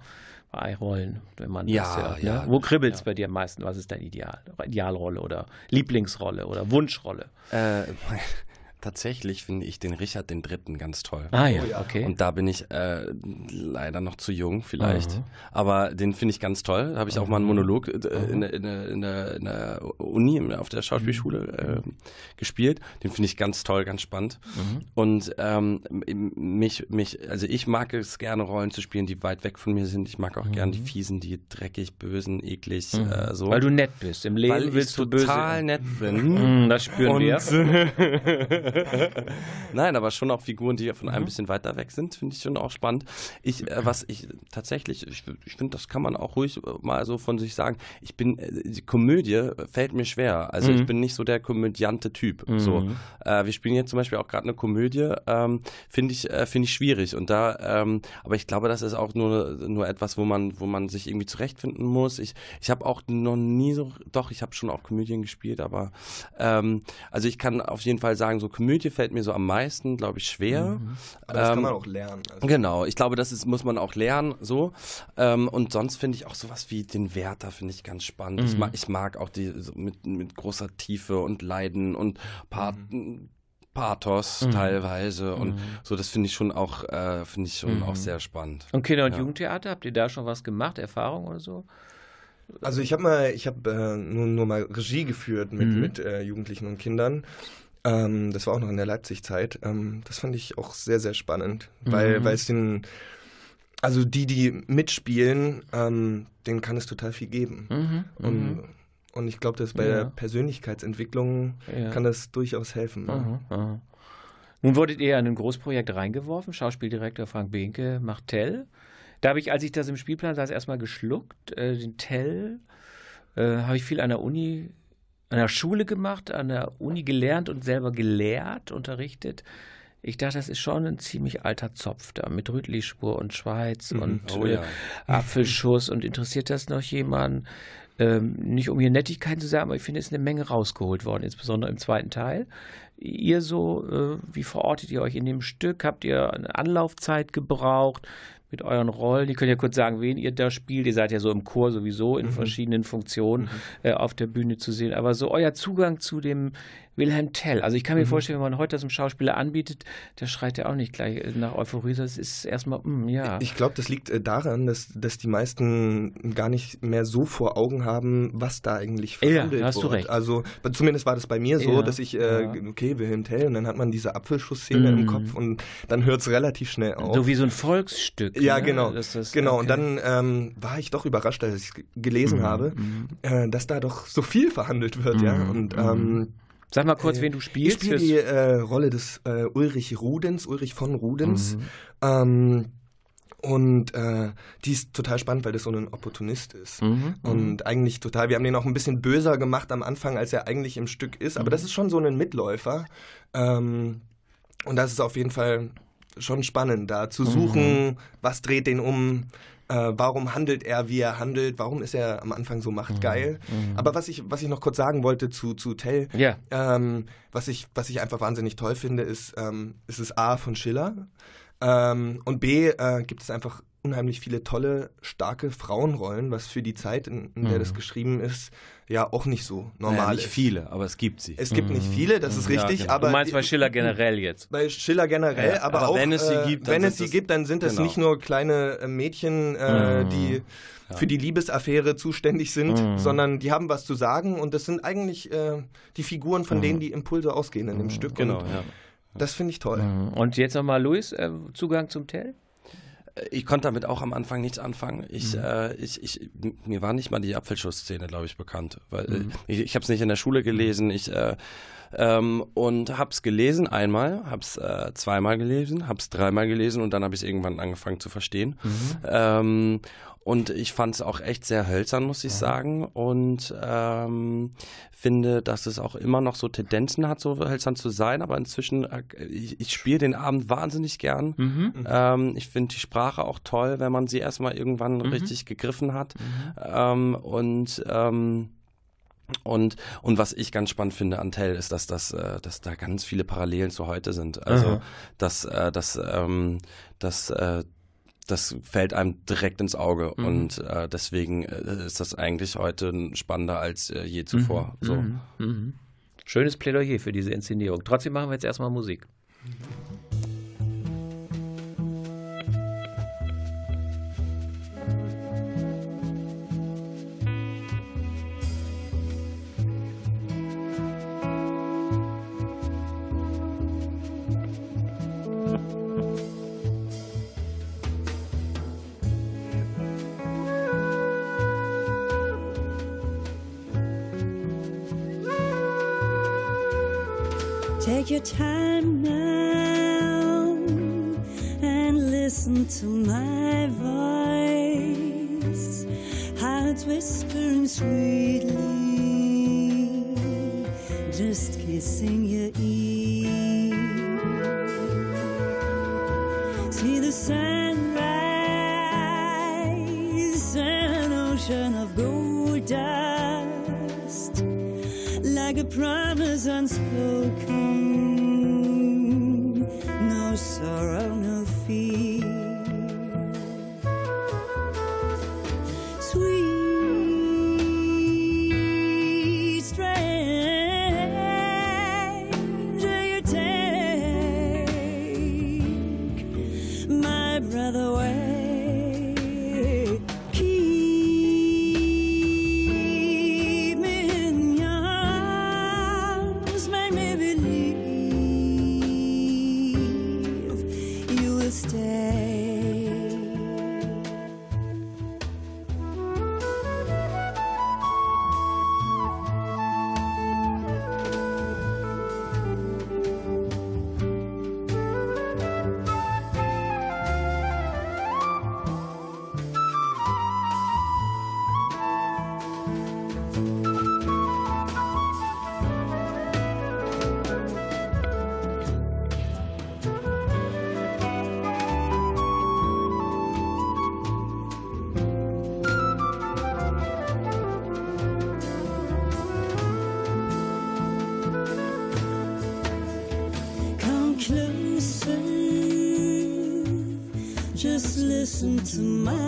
Bei Rollen, wenn man ja, das hört. Ne? Ja, Wo kribbelt es ja. bei dir am meisten? Was ist dein Ideal? Idealrolle oder Lieblingsrolle oder Wunschrolle? Äh, tatsächlich finde ich den Richard den Dritten ganz toll. Ah ja, oh, okay. Und da bin ich äh, leider noch zu jung vielleicht. Mhm. Aber den finde ich ganz toll. Da habe ich auch mal einen Monolog äh, in, in, in, in, der Uni, auf der Schauspielschule äh, gespielt. Den finde ich ganz toll, ganz spannend. Mhm. Und ähm, mich, mich, also ich mag es gerne, Rollen zu spielen, die weit weg von mir sind. Ich mag auch mhm. gerne die Fiesen, die dreckig, bösen, eklig, mhm. äh, so. Weil du nett bist. Im Leben Weil willst du böse. total nett bin. Mhm, das spüren Und, wir. Nein, aber schon auch Figuren, die von einem mhm. bisschen weiter weg sind, finde ich schon auch spannend. Ich, äh, was ich tatsächlich, ich, ich finde, das kann man auch ruhig mal so von sich sagen. Ich bin, äh, die Komödie fällt mir schwer. Also mhm. ich bin nicht so der komödiante Typ. Mhm. So, äh, wir spielen jetzt zum Beispiel auch gerade eine Komödie, ähm, finde ich, äh, finde ich schwierig. Und da, ähm, aber ich glaube, das ist auch nur, nur etwas, wo man, wo man sich irgendwie zurechtfinden muss. Ich, ich habe auch noch nie so, doch, ich habe schon auch Komödien gespielt, aber ähm, also ich kann auf jeden Fall sagen, so Komödie fällt mir so am meisten, glaube ich, schwer. Mhm. Aber das ähm, kann man auch lernen. Also. Genau, ich glaube, das ist, muss man auch lernen, so. Ähm, und sonst finde ich auch sowas wie den Werther, finde ich ganz spannend. Mhm. Ich, mag, ich mag auch die so mit, mit großer Tiefe und Leiden und Part, mhm. Pathos mhm. teilweise und mhm. so das finde ich schon auch äh, finde ich schon mhm. auch sehr spannend. Und Kinder- und ja. Jugendtheater habt ihr da schon was gemacht, Erfahrung oder so? Also ich habe mal ich habe äh, nur, nur mal Regie geführt mit mhm. mit äh, Jugendlichen und Kindern. Ähm, das war auch noch in der Leipzig-Zeit. Ähm, das fand ich auch sehr sehr spannend, weil mhm. weil es den also die die mitspielen, ähm, denen kann es total viel geben mhm. und und ich glaube, dass bei ja. der Persönlichkeitsentwicklung ja. kann das durchaus helfen. Ne? Aha, aha. Nun wurdet ihr in ein Großprojekt reingeworfen. Schauspieldirektor Frank Behnke macht Tell. Da habe ich, als ich das im Spielplan saß, erstmal geschluckt. Äh, den Tell äh, habe ich viel an der Uni, an der Schule gemacht, an der Uni gelernt und selber gelehrt, unterrichtet. Ich dachte, das ist schon ein ziemlich alter Zopf da mit Rütlispur und Schweiz mhm. und oh, ja. äh, Apfelschuss. Und interessiert das noch jemanden? Ähm, nicht um hier Nettigkeiten zu sagen, aber ich finde, es ist eine Menge rausgeholt worden, insbesondere im zweiten Teil. Ihr so, äh, wie verortet ihr euch in dem Stück? Habt ihr eine Anlaufzeit gebraucht? Mit euren Rollen. Ihr könnt ja kurz sagen, wen ihr da spielt. Ihr seid ja so im Chor sowieso in mhm. verschiedenen Funktionen mhm. äh, auf der Bühne zu sehen. Aber so euer Zugang zu dem Wilhelm Tell. Also ich kann mir mhm. vorstellen, wenn man heute das einem Schauspieler anbietet, der schreit ja auch nicht gleich nach Euphorie. Das ist erstmal, mm, ja. Ich glaube, das liegt äh, daran, dass, dass die meisten gar nicht mehr so vor Augen haben, was da eigentlich verhandelt ja, hast wird. Du recht. Also zumindest war das bei mir so, ja, dass ich, äh, ja. okay, Wilhelm Tell und dann hat man diese Apfelschuss-Szene mhm. im Kopf und dann hört es relativ schnell auf. So wie so ein Volksstück. Ja, ne? genau. Das ist, genau. Okay. Und dann ähm, war ich doch überrascht, als ich gelesen mhm. habe, mhm. äh, dass da doch so viel verhandelt wird, ja. Mhm. Und ähm, mhm. Sag mal kurz, äh, wen du spielst. Ich spiele die äh, Rolle des äh, Ulrich Rudens, Ulrich von Rudens. Mhm. Ähm, und äh, die ist total spannend, weil das so ein Opportunist ist. Mhm, mhm, und eigentlich total, wir haben den auch ein bisschen böser gemacht am Anfang, als er eigentlich im Stück ist. Aber mhm. das ist schon so ein Mitläufer. Ähm, und das ist auf jeden Fall schon spannend, da zu suchen, mhm. was dreht den um, äh, warum handelt er, wie er handelt, warum ist er am Anfang so machtgeil. Mhm. mhm. Aber was ich, was ich noch kurz sagen wollte zu, zu Tell, yeah. ähm, was, ich, was ich einfach wahnsinnig toll finde, ist, ähm, ist es A von Schiller ähm, und B äh, gibt es einfach unheimlich viele tolle, starke Frauenrollen, was für die Zeit, in, in der mhm. das geschrieben ist, ja auch nicht so normal naja, nicht ist. viele, aber es gibt sie. Es gibt mhm. nicht viele, das ist richtig. Ja, genau. aber du meinst bei Schiller generell jetzt? Bei Schiller generell, ja, aber, aber, auch wenn es sie äh, gibt, wenn es sie gibt, dann sind es genau. nicht nur kleine äh, Mädchen, äh, mhm. die ja. für die Liebesaffäre zuständig sind, mhm. sondern die haben was zu sagen und das sind eigentlich äh, die Figuren, von mhm. denen die Impulse ausgehen in dem Stück. Genau, ja. Das finde ich toll. Und jetzt nochmal, Luis, äh, Zugang zum Tell? Ich konnte damit auch am Anfang nichts anfangen. Ich, mhm. äh, ich, ich, mir war nicht mal die Apfelschuss-Szene, glaube ich, bekannt. Weil mhm. ich, ich habe es nicht in der Schule gelesen. Ich äh, ähm, und hab's gelesen einmal, hab's äh, zweimal gelesen, hab's dreimal gelesen und dann habe ich irgendwann angefangen zu verstehen. Mhm. Ähm, und ich fand es auch echt sehr hölzern, muss ich ja. sagen. Und ähm, finde, dass es auch immer noch so Tendenzen hat, so hölzern zu sein. Aber inzwischen, äh, ich, ich spiele den Abend wahnsinnig gern. Mhm. Ähm, ich finde die Sprache auch toll, wenn man sie erstmal irgendwann mhm. richtig gegriffen hat. Mhm. Ähm, und ähm, und, und was ich ganz spannend finde an Tell ist, dass, das, äh, dass da ganz viele Parallelen zu heute sind. Also, Aha. dass, äh, dass, ähm, dass äh, das fällt einem direkt ins Auge mhm. und äh, deswegen äh, ist das eigentlich heute spannender als äh, je zuvor. Mhm. So. Mhm. mhm. Schönes Plädoyer für diese Inszenierung. Trotzdem machen wir jetzt erstmal Musik. Take your time now and listen to my voice, how it's whispering sweetly, just kissing your ear. See the sunrise, an ocean of gold dust, like a promise unspoken. Smile.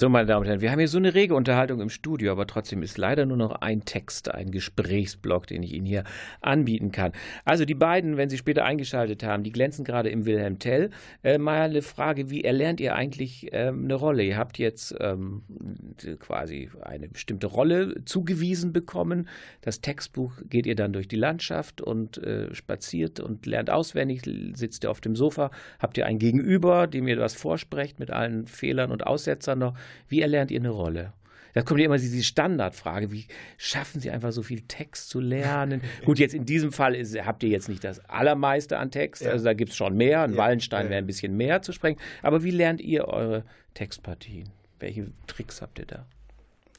So, meine Damen und Herren, wir haben hier so eine rege Unterhaltung im Studio, aber trotzdem ist leider nur noch ein Text, ein Gesprächsblock, den ich Ihnen hier anbieten kann. Also die beiden, wenn Sie später eingeschaltet haben, die glänzen gerade im Wilhelm Tell. Äh, mal eine Frage, wie erlernt ihr eigentlich ähm, eine Rolle? Ihr habt jetzt ähm, quasi eine bestimmte Rolle zugewiesen bekommen. Das Textbuch geht ihr dann durch die Landschaft und äh, spaziert und lernt auswendig, sitzt ihr auf dem Sofa, habt ihr ein Gegenüber, dem ihr was vorsprecht mit allen Fehlern und Aussetzern noch. Wie erlernt ihr eine Rolle? Da kommt ja immer diese Standardfrage, wie schaffen Sie einfach so viel Text zu lernen? Gut, jetzt in diesem Fall ist, habt ihr jetzt nicht das Allermeiste an Text, Ja. also da gibt es schon mehr, ein Ja, Wallenstein ja, wäre ein bisschen mehr zu sprechen. Aber wie lernt ihr eure Textpartien? Welche Tricks habt ihr da?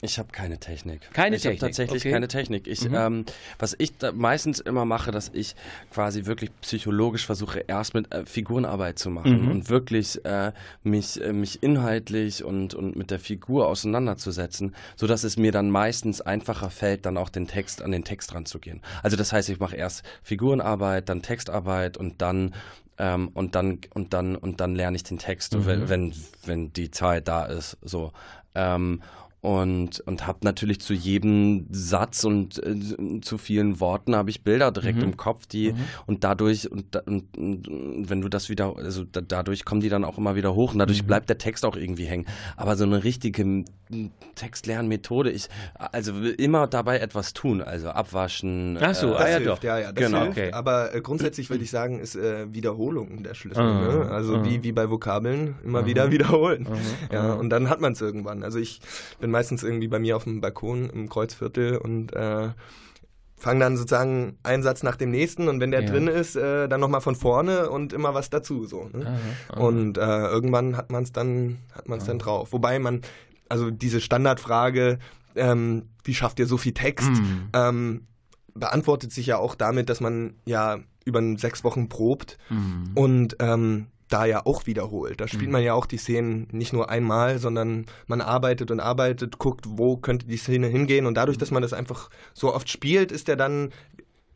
Ich habe keine Technik. Keine ich habe Technik, tatsächlich okay. keine Technik. Ich, Mhm. ähm, was ich da meistens immer mache, dass ich quasi wirklich psychologisch versuche, erst mit äh, Figurenarbeit zu machen Mhm. und wirklich äh, mich, äh, mich inhaltlich und, und mit der Figur auseinanderzusetzen, so dass es mir dann meistens einfacher fällt, dann auch den Text an den Text ranzugehen. Also das heißt, ich mache erst Figurenarbeit, dann Textarbeit und dann ähm, und dann und dann und dann lerne ich den Text, Mhm. wenn, wenn wenn die Zeit da ist. So. Ähm, und, und habe natürlich zu jedem Satz und äh, zu vielen Worten habe ich Bilder direkt mhm. im Kopf, die mhm. und dadurch und, und, und, wenn du das wieder, also da, dadurch kommen die dann auch immer wieder hoch und dadurch mhm. bleibt der Text auch irgendwie hängen. Aber so eine richtige Textlernmethode, ich also will immer dabei etwas tun, also abwaschen. Ach so, äh, ah, ja hilft, doch. Ja, ja, das genau. hilft. Okay. Aber äh, grundsätzlich würde ich sagen, ist äh, Wiederholung der Schlüssel. Ne? Also wie, wie bei Vokabeln, immer wieder wiederholen. Ja, und dann hat man es irgendwann. Also ich bin meistens irgendwie bei mir auf dem Balkon im Kreuzviertel und äh, fange dann sozusagen einen Satz nach dem nächsten und wenn der ja. drin ist, äh, dann nochmal von vorne und immer was dazu. So, ne? aha, aha. Und äh, irgendwann hat man es dann, hat man es dann drauf. Wobei man, also diese Standardfrage, ähm, wie schafft ihr so viel Text, mhm. ähm, beantwortet sich ja auch damit, dass man ja über sechs Wochen probt mhm. und ähm, da ja auch wiederholt. Da spielt mhm. man ja auch die Szenen nicht nur einmal, sondern man arbeitet und arbeitet, guckt, wo könnte die Szene hingehen und dadurch, dass man das einfach so oft spielt, ist er dann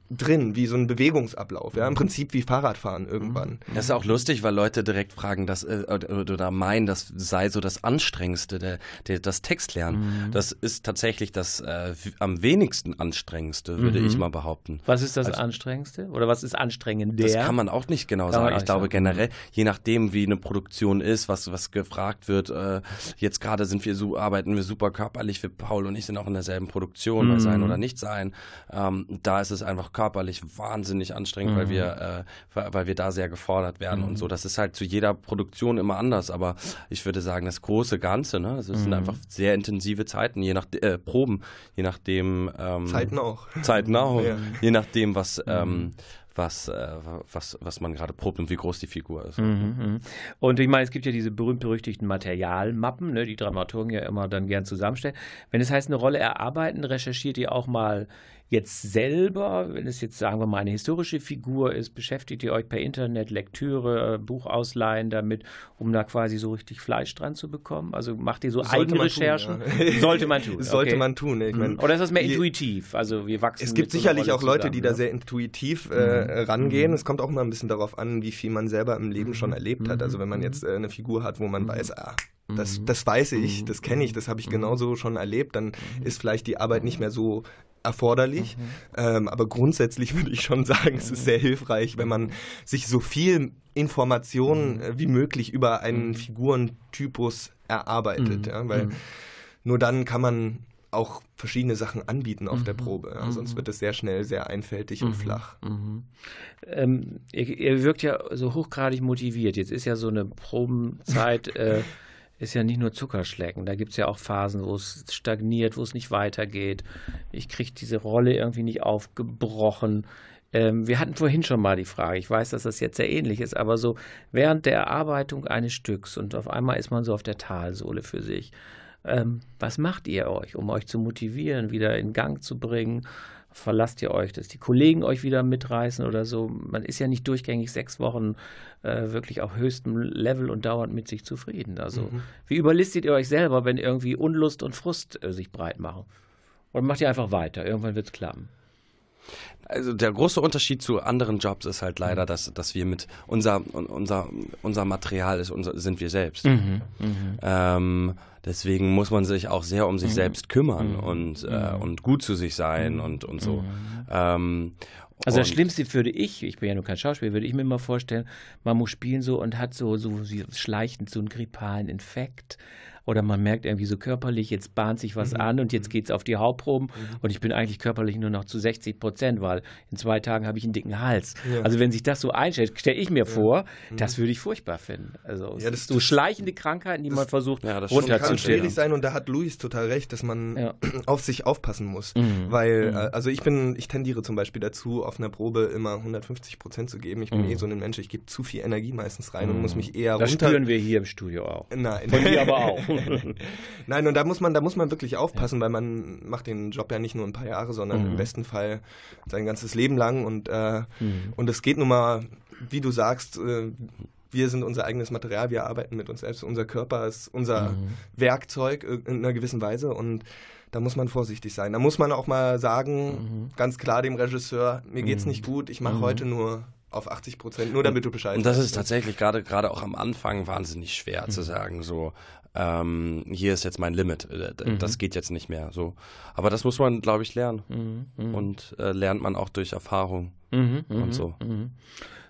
drin, wie so ein Bewegungsablauf, ja, im Prinzip wie Fahrradfahren irgendwann. Das ist auch lustig, weil Leute direkt fragen, dass, äh, oder meinen, das sei so das Anstrengendste, der, der, das Textlernen. Mhm. Das ist tatsächlich das äh, am wenigsten Anstrengendste, würde mhm. ich mal behaupten. Was ist das also, Anstrengendste? Oder was ist anstrengender? Das kann man auch nicht genau kann sagen. Ich glaube sagen. generell, je nachdem, wie eine Produktion ist, was, was gefragt wird, äh, jetzt gerade sind wir so, arbeiten wir super körperlich, wir Paul und ich sind auch in derselben Produktion, mhm. sein oder nicht sein. Ähm, da ist es einfach körperlich wahnsinnig anstrengend, mhm. weil wir, äh, weil wir da sehr gefordert werden mhm. und so. Das ist halt zu jeder Produktion immer anders, aber ich würde sagen, das große Ganze, ne? Also es mhm. sind einfach sehr intensive Zeiten, je nach äh, Proben, je nachdem ähm, Zeiten auch. Zeiten auch, ja. je nachdem, was ähm, was, äh, was, was man gerade probt und wie groß die Figur ist. Mhm, mhm. und ich meine, es gibt ja diese berühmt-berüchtigten Materialmappen, ne, die Dramaturgen ja immer dann gern zusammenstellen. Wenn es heißt, eine Rolle erarbeiten, recherchiert ihr auch mal jetzt selber, wenn es jetzt sagen wir mal eine historische Figur ist, beschäftigt ihr euch per Internet, Lektüre, Buchausleihen damit, um da quasi so richtig Fleisch dran zu bekommen? Also macht ihr so eigene Recherchen? Tun, ja. Sollte man tun. Sollte okay. man tun. Ich mein, Oder ist das mehr intuitiv? Also wir wachsen. Es gibt sicherlich auch Leute, zusammen, die da sehr intuitiv äh, mhm. rangehen. Mhm. Es kommt auch immer ein bisschen darauf an, wie viel man selber im Leben schon mhm. erlebt hat. Also wenn man mhm. jetzt äh, eine Figur hat, wo man mhm. weiß, ah, das, das weiß ich, das kenne ich, das habe ich genauso schon erlebt, dann ist vielleicht die Arbeit nicht mehr so erforderlich. Mhm. Ähm, aber grundsätzlich würde ich schon sagen, es ist sehr hilfreich, wenn man sich so viel Informationen äh, wie möglich über einen mhm. Figurentypus erarbeitet. Mhm. Ja, weil mhm. nur dann kann man auch verschiedene Sachen anbieten auf mhm. der Probe. Ja, sonst mhm. wird es sehr schnell sehr einfältig und flach. Ähm, ihr, ihr, wirkt ja so hochgradig motiviert. Jetzt ist ja so eine Probenzeit. äh, ist ja nicht nur Zuckerschlecken. Da gibt es ja auch Phasen, wo es stagniert, wo es nicht weitergeht. Ich kriege diese Rolle irgendwie nicht aufgebrochen. Ähm, wir hatten vorhin schon mal die Frage, ich weiß, dass das jetzt sehr ähnlich ist, aber so während der Erarbeitung eines Stücks und auf einmal ist man so auf der Talsohle für sich. Ähm, was macht ihr euch, um euch zu motivieren, wieder in Gang zu bringen? Verlasst ihr euch, dass die Kollegen euch wieder mitreißen oder so. Man ist ja nicht durchgängig sechs Wochen äh, wirklich auf höchstem Level und dauernd mit sich zufrieden. Also mhm. wie überlistet ihr euch selber, wenn irgendwie Unlust und Frust äh, sich breit machen? Oder macht ihr einfach weiter? Irgendwann wird es klappen. Also der große Unterschied zu anderen Jobs ist halt leider, mhm. dass, dass wir mit unser, unser, unser Material ist, unser, sind wir selbst. Mhm, mhm. ähm, deswegen muss man sich auch sehr um sich mhm. selbst kümmern mhm. und, äh, mhm. und gut zu sich sein und, und so. Ähm, also das Schlimmste würde ich, ich bin ja nur kein Schauspieler, würde ich mir mal vorstellen, man muss spielen so und hat so, so schleichend so einen grippalen Infekt oder man merkt irgendwie so körperlich, jetzt bahnt sich was mhm. an und jetzt geht es auf die Hauptproben mhm. und ich bin eigentlich körperlich nur noch zu 60 Prozent, weil in zwei Tagen habe ich einen dicken Hals. Ja. Also wenn sich das so einstellt, stelle ich mir ja. vor, mhm. das würde ich furchtbar finden. Also ja, das, so schleichende Krankheiten, die das, man versucht ja, das runterzustellen. kann schwierig sein und da hat Luis total recht, dass man auf sich aufpassen muss, mhm. weil mhm. Äh, also ich bin, ich tendiere zum Beispiel dazu, auf einer Probe immer 150 Prozent zu geben. Ich bin mhm. eh so ein Mensch, ich gebe zu viel Energie meistens rein und muss mich eher das runter. Das spüren wir hier im Studio auch. Nein. Von dir aber auch. Nein, und da muss man, da muss man wirklich aufpassen, ja. weil man macht den Job ja nicht nur ein paar Jahre, sondern mhm. im besten Fall sein ganzes Leben lang. Und, äh, mhm. und es geht nun mal, wie du sagst, äh, wir sind unser eigenes Material, wir arbeiten mit uns selbst. Unser Körper ist unser mhm. Werkzeug in einer gewissen Weise und da muss man vorsichtig sein. Da muss man auch mal sagen, mhm. ganz klar dem Regisseur, mir geht's mhm. nicht gut, ich mache mhm. heute nur auf 80 Prozent, nur damit du Bescheid Und das ist tatsächlich gerade gerade auch am Anfang wahnsinnig schwer mhm. zu sagen, so ähm, hier ist jetzt mein Limit, äh, das mhm. geht jetzt nicht mehr. So, aber das muss man, glaube ich, lernen mhm. mhm. und äh, lernt man auch durch Erfahrung mhm. und so.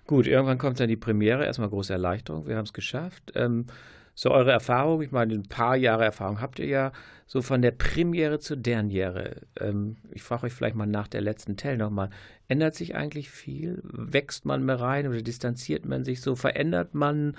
Gut, irgendwann kommt dann die Premiere, erstmal große Erleichterung, wir haben es geschafft. Ähm, so eure Erfahrung, ich meine, ein paar Jahre Erfahrung habt ihr ja, so von der Premiere zur Derniere. Ähm, ich frage euch vielleicht mal nach der letzten Tell nochmal, ändert sich eigentlich viel? Wächst man mehr rein oder distanziert man sich so? Verändert man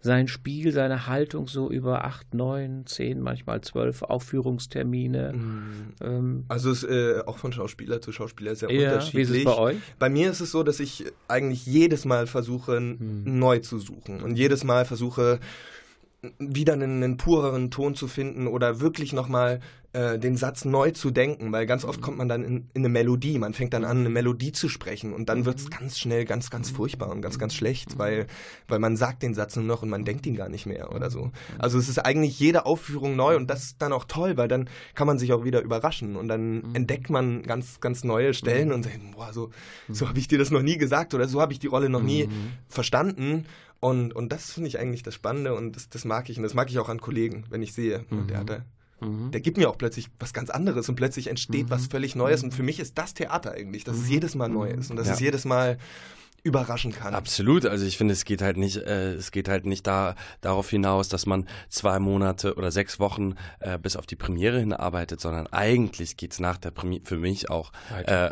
sein Spiel, seine Haltung so über acht, neun, zehn, manchmal zwölf Aufführungstermine? Mhm. Ähm, also es ist äh, auch von Schauspieler zu Schauspieler sehr ja, unterschiedlich. Wie ist es bei euch? Bei mir ist es so, dass ich eigentlich jedes Mal versuche, mhm. neu zu suchen und jedes Mal versuche, wieder einen, einen, pureren Ton zu finden oder wirklich nochmal äh, den Satz neu zu denken, weil ganz oft kommt man dann in, in, eine Melodie, man fängt dann an, eine Melodie zu sprechen und dann wird es ganz schnell ganz, ganz furchtbar und ganz, ganz schlecht, weil, weil man sagt den Satz nur noch und man denkt ihn gar nicht mehr oder so. Also es ist eigentlich jede Aufführung neu und das ist dann auch toll, weil dann kann man sich auch wieder überraschen und dann entdeckt man ganz, ganz neue Stellen und sagt, boah, so, so habe ich dir das noch nie gesagt oder so habe ich die Rolle noch nie verstanden und, und das finde ich eigentlich das Spannende und das, das mag ich. Und das mag ich auch an Kollegen, wenn ich sehe, mhm. der, der, mhm. der gibt mir auch plötzlich was ganz anderes und plötzlich entsteht mhm. was völlig Neues. Und für mich ist das Theater eigentlich, dass es mhm. jedes Mal neu ist und dass ja. es jedes Mal überraschen kann. Absolut. Also ich finde, es geht halt nicht, äh, es geht halt nicht da darauf hinaus, dass man zwei Monate oder sechs Wochen äh, bis auf die Premiere hinarbeitet, sondern eigentlich geht es nach der Premiere für mich auch äh,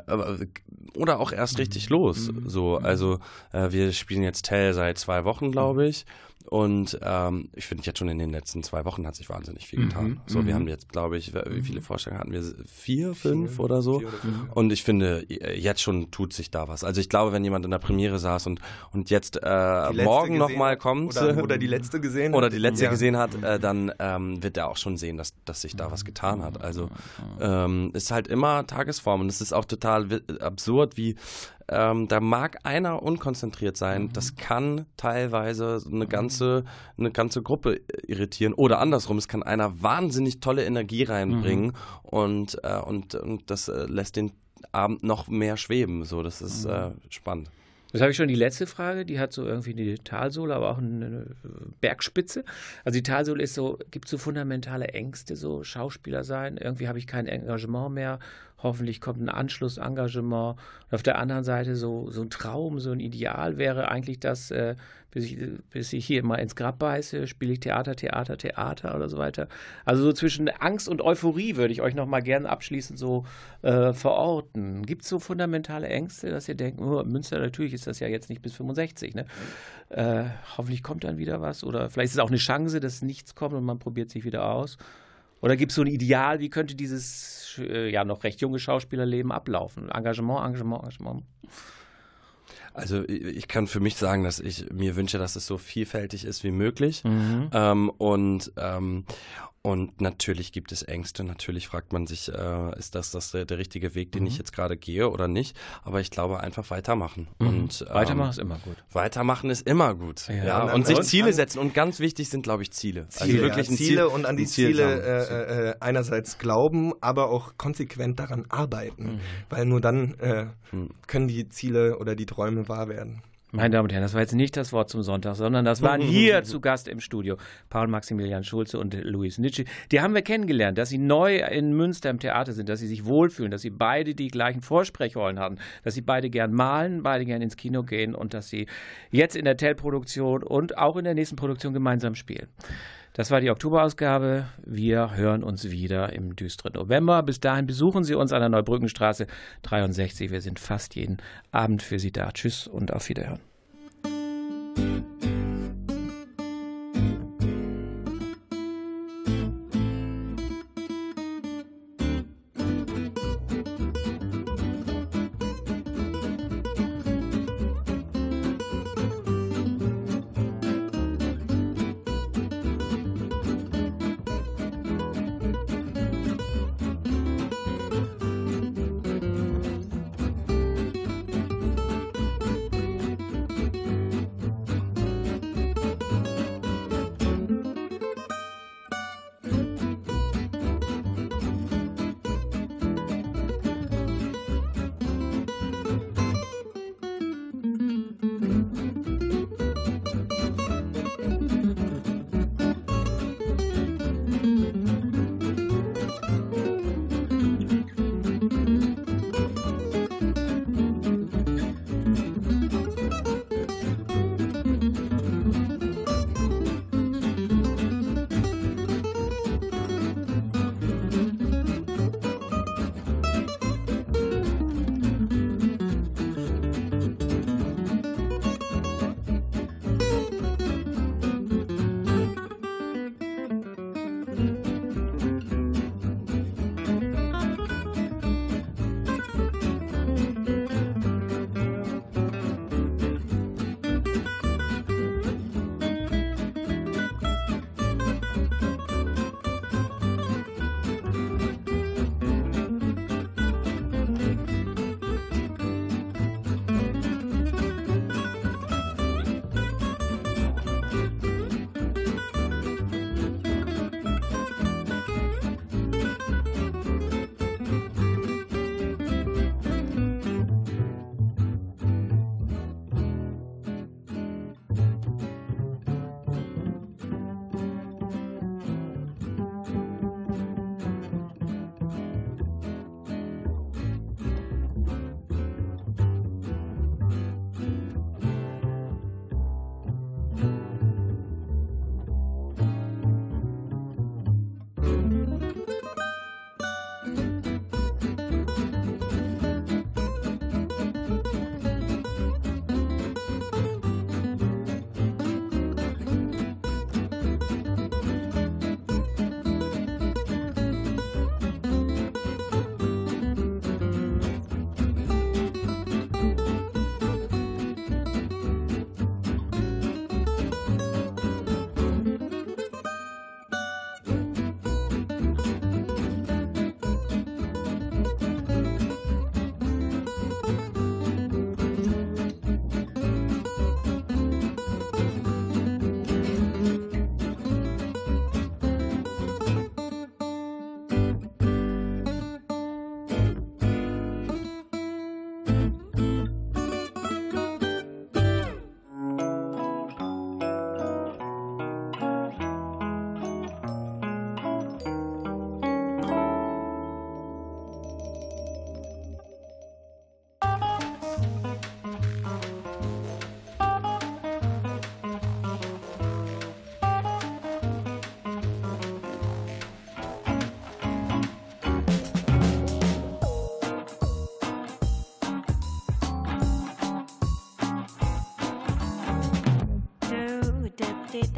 oder auch erst richtig mhm. los. Mhm. So, also äh, wir spielen jetzt Tell seit zwei Wochen, glaube ich. Und ähm, ich finde jetzt schon in den letzten zwei Wochen hat sich wahnsinnig viel getan. Mhm. So, wir mhm. haben jetzt, glaube ich, wie viele Vorstellungen hatten wir? Vier, fünf vier, oder so. Oder und ich finde, jetzt schon tut sich da was. Also ich glaube, wenn jemand in der Premiere saß und, und jetzt äh, morgen nochmal kommt. Oder, oder, die letzte gesehen Oder die letzte ja. gesehen hat, äh, dann ähm, wird er auch schon sehen, dass, dass sich da was getan hat. Also ähm, ist halt immer Tagesform. Und es ist auch total absurd, wie ähm, da mag einer unkonzentriert sein. Mhm. Das kann teilweise eine ganze, eine ganze Gruppe irritieren. Oder andersrum, es kann einer wahnsinnig tolle Energie reinbringen mhm. und, äh, und, und das äh, lässt den Abend noch mehr schweben. So, das ist mhm. äh, spannend. Das habe ich schon die letzte Frage, die hat so irgendwie eine Talsohle, aber auch eine Bergspitze. Also die Talsohle ist so, gibt es so fundamentale Ängste, so Schauspieler sein, irgendwie habe ich kein Engagement mehr, hoffentlich kommt ein Anschlussengagement. Und auf der anderen Seite so, so ein Traum, so ein Ideal wäre eigentlich das, äh, bis, ich, bis ich hier mal ins Grab beiße, spiele ich Theater, Theater, Theater oder so weiter. Also so zwischen Angst und Euphorie würde ich euch noch mal gerne abschließend so äh, verorten. Gibt es so fundamentale Ängste, dass ihr denkt, oh, Münster, natürlich ist das ja jetzt nicht bis 65, ne? Äh, hoffentlich kommt dann wieder was oder vielleicht ist es auch eine Chance, dass nichts kommt und man probiert sich wieder aus. Oder gibt es so ein Ideal, wie könnte dieses äh, ja noch recht junge Schauspielerleben ablaufen? Engagement, Engagement, Engagement. Also ich kann für mich sagen, dass ich mir wünsche, dass es so vielfältig ist wie möglich. Mhm. Ähm, und, ähm, und natürlich gibt es Ängste. Natürlich fragt man sich, äh, ist das, das der, der, richtige Weg, den mhm. ich jetzt gerade gehe oder nicht? Aber ich glaube, einfach weitermachen. Mhm. Und, ähm, weitermachen ist immer gut. Weitermachen ist immer gut. Ja, ja. Und, und sich Ziele setzen. Und ganz wichtig sind, glaube ich, Ziele. Ziele, also wirklich ja, Ziele Ziel, und an die Ziele äh, äh, einerseits glauben, aber auch konsequent daran arbeiten. Mhm. Weil nur dann äh, mhm. können die Ziele oder die Träume wahr werden. Meine Damen und Herren, das war jetzt nicht das Wort zum Sonntag, sondern das waren hier zu Gast im Studio Paul Maximilian Schulze und Luis Nitsche. Die haben wir kennengelernt, dass sie neu in Münster im Theater sind, dass sie sich wohlfühlen, dass sie beide die gleichen Vorsprechrollen hatten, dass sie beide gern malen, beide gern ins Kino gehen und dass sie jetzt in der Tell-Produktion und auch in der nächsten Produktion gemeinsam spielen. Das war die Oktoberausgabe. Wir hören uns wieder im düsteren November. Bis dahin besuchen Sie uns an der Neubrückenstraße 63. Wir sind fast jeden Abend für Sie da. Tschüss und auf Wiederhören.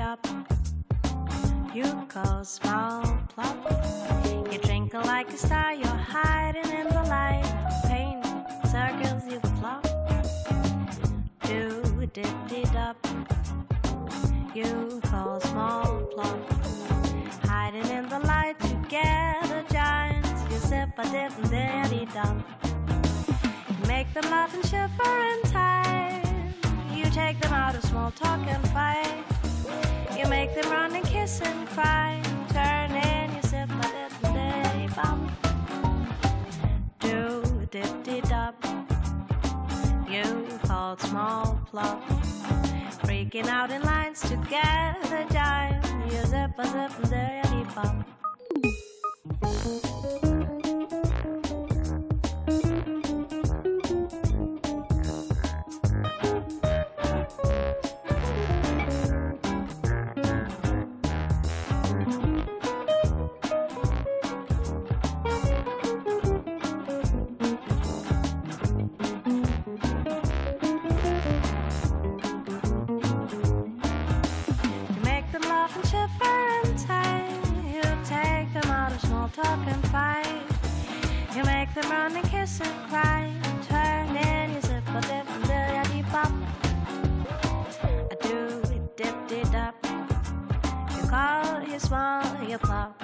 Dop. You call small plop. You twinkle like a star, you're hiding in the light. Paint circles you plop. Do dip dip dop. You call small plop. Hiding in the light together, giants. You zip a dip and daddy dop. Make them laugh and shiver in time. You take them out of small talk and fight. You make them run and kiss and cry. and Turn in, you sip dip and daddy bum. Do dip dop. You called small plop. Freaking out in lines together, giant. You zip a zip and daddy bum. Talk and fight. You make them run and kiss and cry. Turn in, you zip a dip and dee bop. I do dip dee dop. You call, you small, you plop.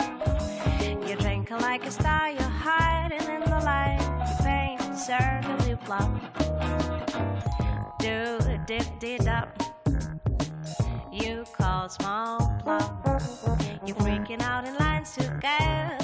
You twinkle like a star, you're hiding in the light. You paint circles, you plop. Do dip dee dop. You call small plop. You're freaking out in lines together, giant.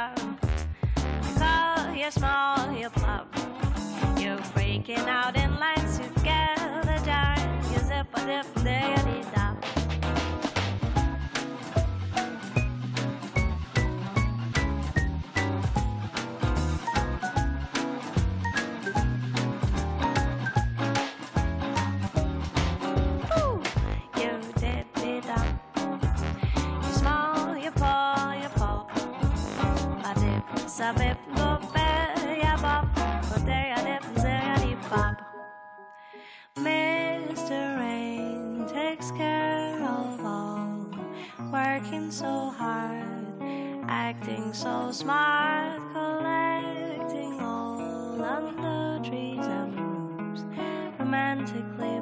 small, you plop. You're breaking out in lines together, giant. You zip a dip, diggity dop. You Mr. Rain takes care of all, working so hard, acting so smart, collecting all under trees and romantically